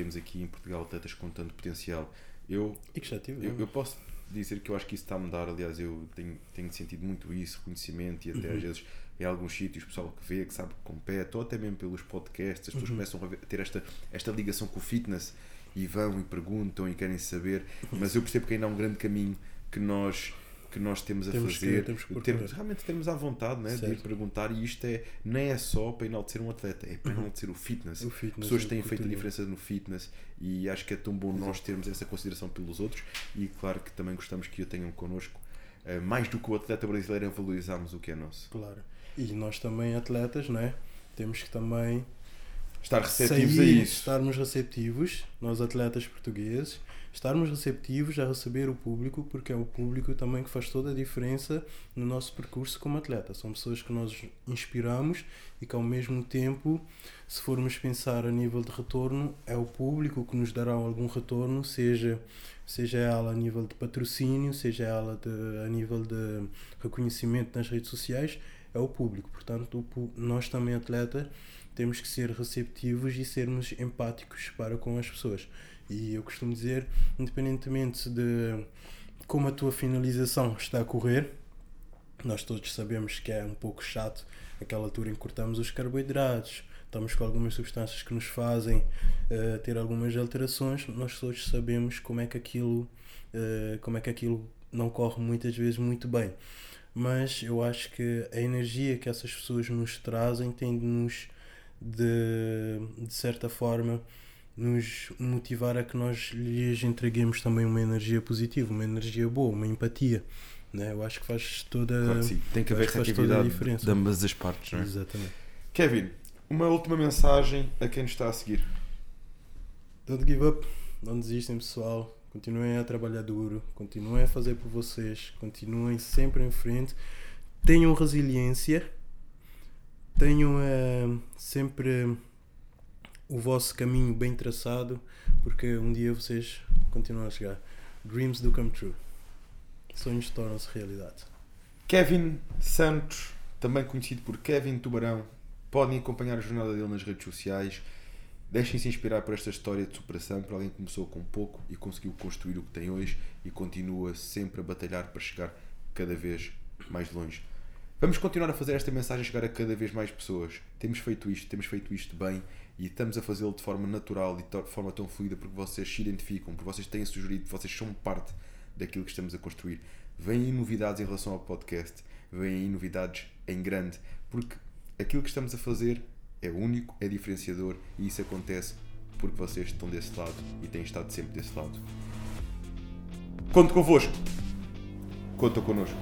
A: temos aqui em Portugal atletas com tanto potencial. Eu,
B: e que já tive,
A: eu, eu, posso dizer que eu acho que isso está a mudar, aliás, eu tenho, tenho sentido muito isso, reconhecimento e até uhum. às vezes em alguns sítios, o pessoal que vê, que sabe que compete, ou até mesmo pelos podcasts, as pessoas uhum. começam a, ver, a, ter esta, esta ligação com o fitness e vão e perguntam e querem saber, mas eu percebo que ainda há um grande caminho que nós que nós temos a
B: Temos que-
A: fazer,
B: temos que
A: termos, realmente termos à vontade né, de
B: Certo.
A: perguntar e isto é, não é só para enaltecer um atleta, é para enaltecer o fitness.
B: Uhum. O fitness,
A: Pessoas têm feito a diferença no fitness e acho que é tão bom nós termos essa consideração pelos outros e claro que também gostamos que o tenham connosco. Eh, mais do que o atleta brasileiro é valorizarmos o que é nosso.
B: Claro. E nós também, atletas, não é? Temos que também
A: Estar receptivos
B: sair,
A: a isso.
B: estarmos receptivos, nós atletas portugueses, estarmos receptivos a receber o público, porque é o público também que faz toda a diferença no nosso percurso como atleta. São pessoas que nós inspiramos e que ao mesmo tempo, se formos pensar a nível de retorno, é o público que nos dará algum retorno, seja seja ela a nível de patrocínio, seja ela de, a nível de reconhecimento nas redes sociais, é o público. Portanto, o nós também atletas temos que ser receptivos e sermos empáticos para com as pessoas. E eu costumo dizer, independentemente de como a tua finalização está a correr, nós todos sabemos que é um pouco chato aquela altura em que cortamos os carboidratos, estamos com algumas substâncias que nos fazem eh, ter algumas alterações, nós todos sabemos como é que aquilo eh, como é que aquilo não corre muitas vezes muito bem. Mas eu acho que a energia que essas pessoas nos trazem tem de nos de, de certa forma nos motivar a que nós lhes entreguemos também uma energia positiva, uma energia boa, uma empatia. Né? Eu acho que faz toda
A: Claro que. Tem que haver receptividade
B: diferença.
A: de ambas as partes. Não é?
B: Exatamente.
A: Kevin, uma última mensagem a quem nos está a seguir.
B: Don't give up, não desistem pessoal, continuem a trabalhar duro, continuem a fazer por vocês, continuem sempre em frente, tenham resiliência, tenham eh, sempre o vosso caminho bem traçado, porque um dia vocês continuam a chegar. Dreams do come true. Sonhos tornam-se realidade.
A: Kevin Santos, também conhecido por Kevin Tubarão, podem acompanhar a jornada dele nas redes sociais. Deixem-se inspirar por esta história de superação, por alguém que começou com pouco e conseguiu construir o que tem hoje e continua sempre a batalhar para chegar cada vez mais longe. Vamos continuar a fazer esta mensagem chegar a cada vez mais pessoas. Temos feito isto, temos feito isto bem e estamos a fazê-lo de forma natural e de forma tão fluida porque vocês se identificam, porque vocês têm sugerido, vocês são parte daquilo que estamos a construir. Vêm novidades em relação ao podcast, vêm novidades em grande, porque aquilo que estamos a fazer é único, é diferenciador e isso acontece porque vocês estão desse lado e têm estado sempre desse lado. Conto convosco. Conta connosco.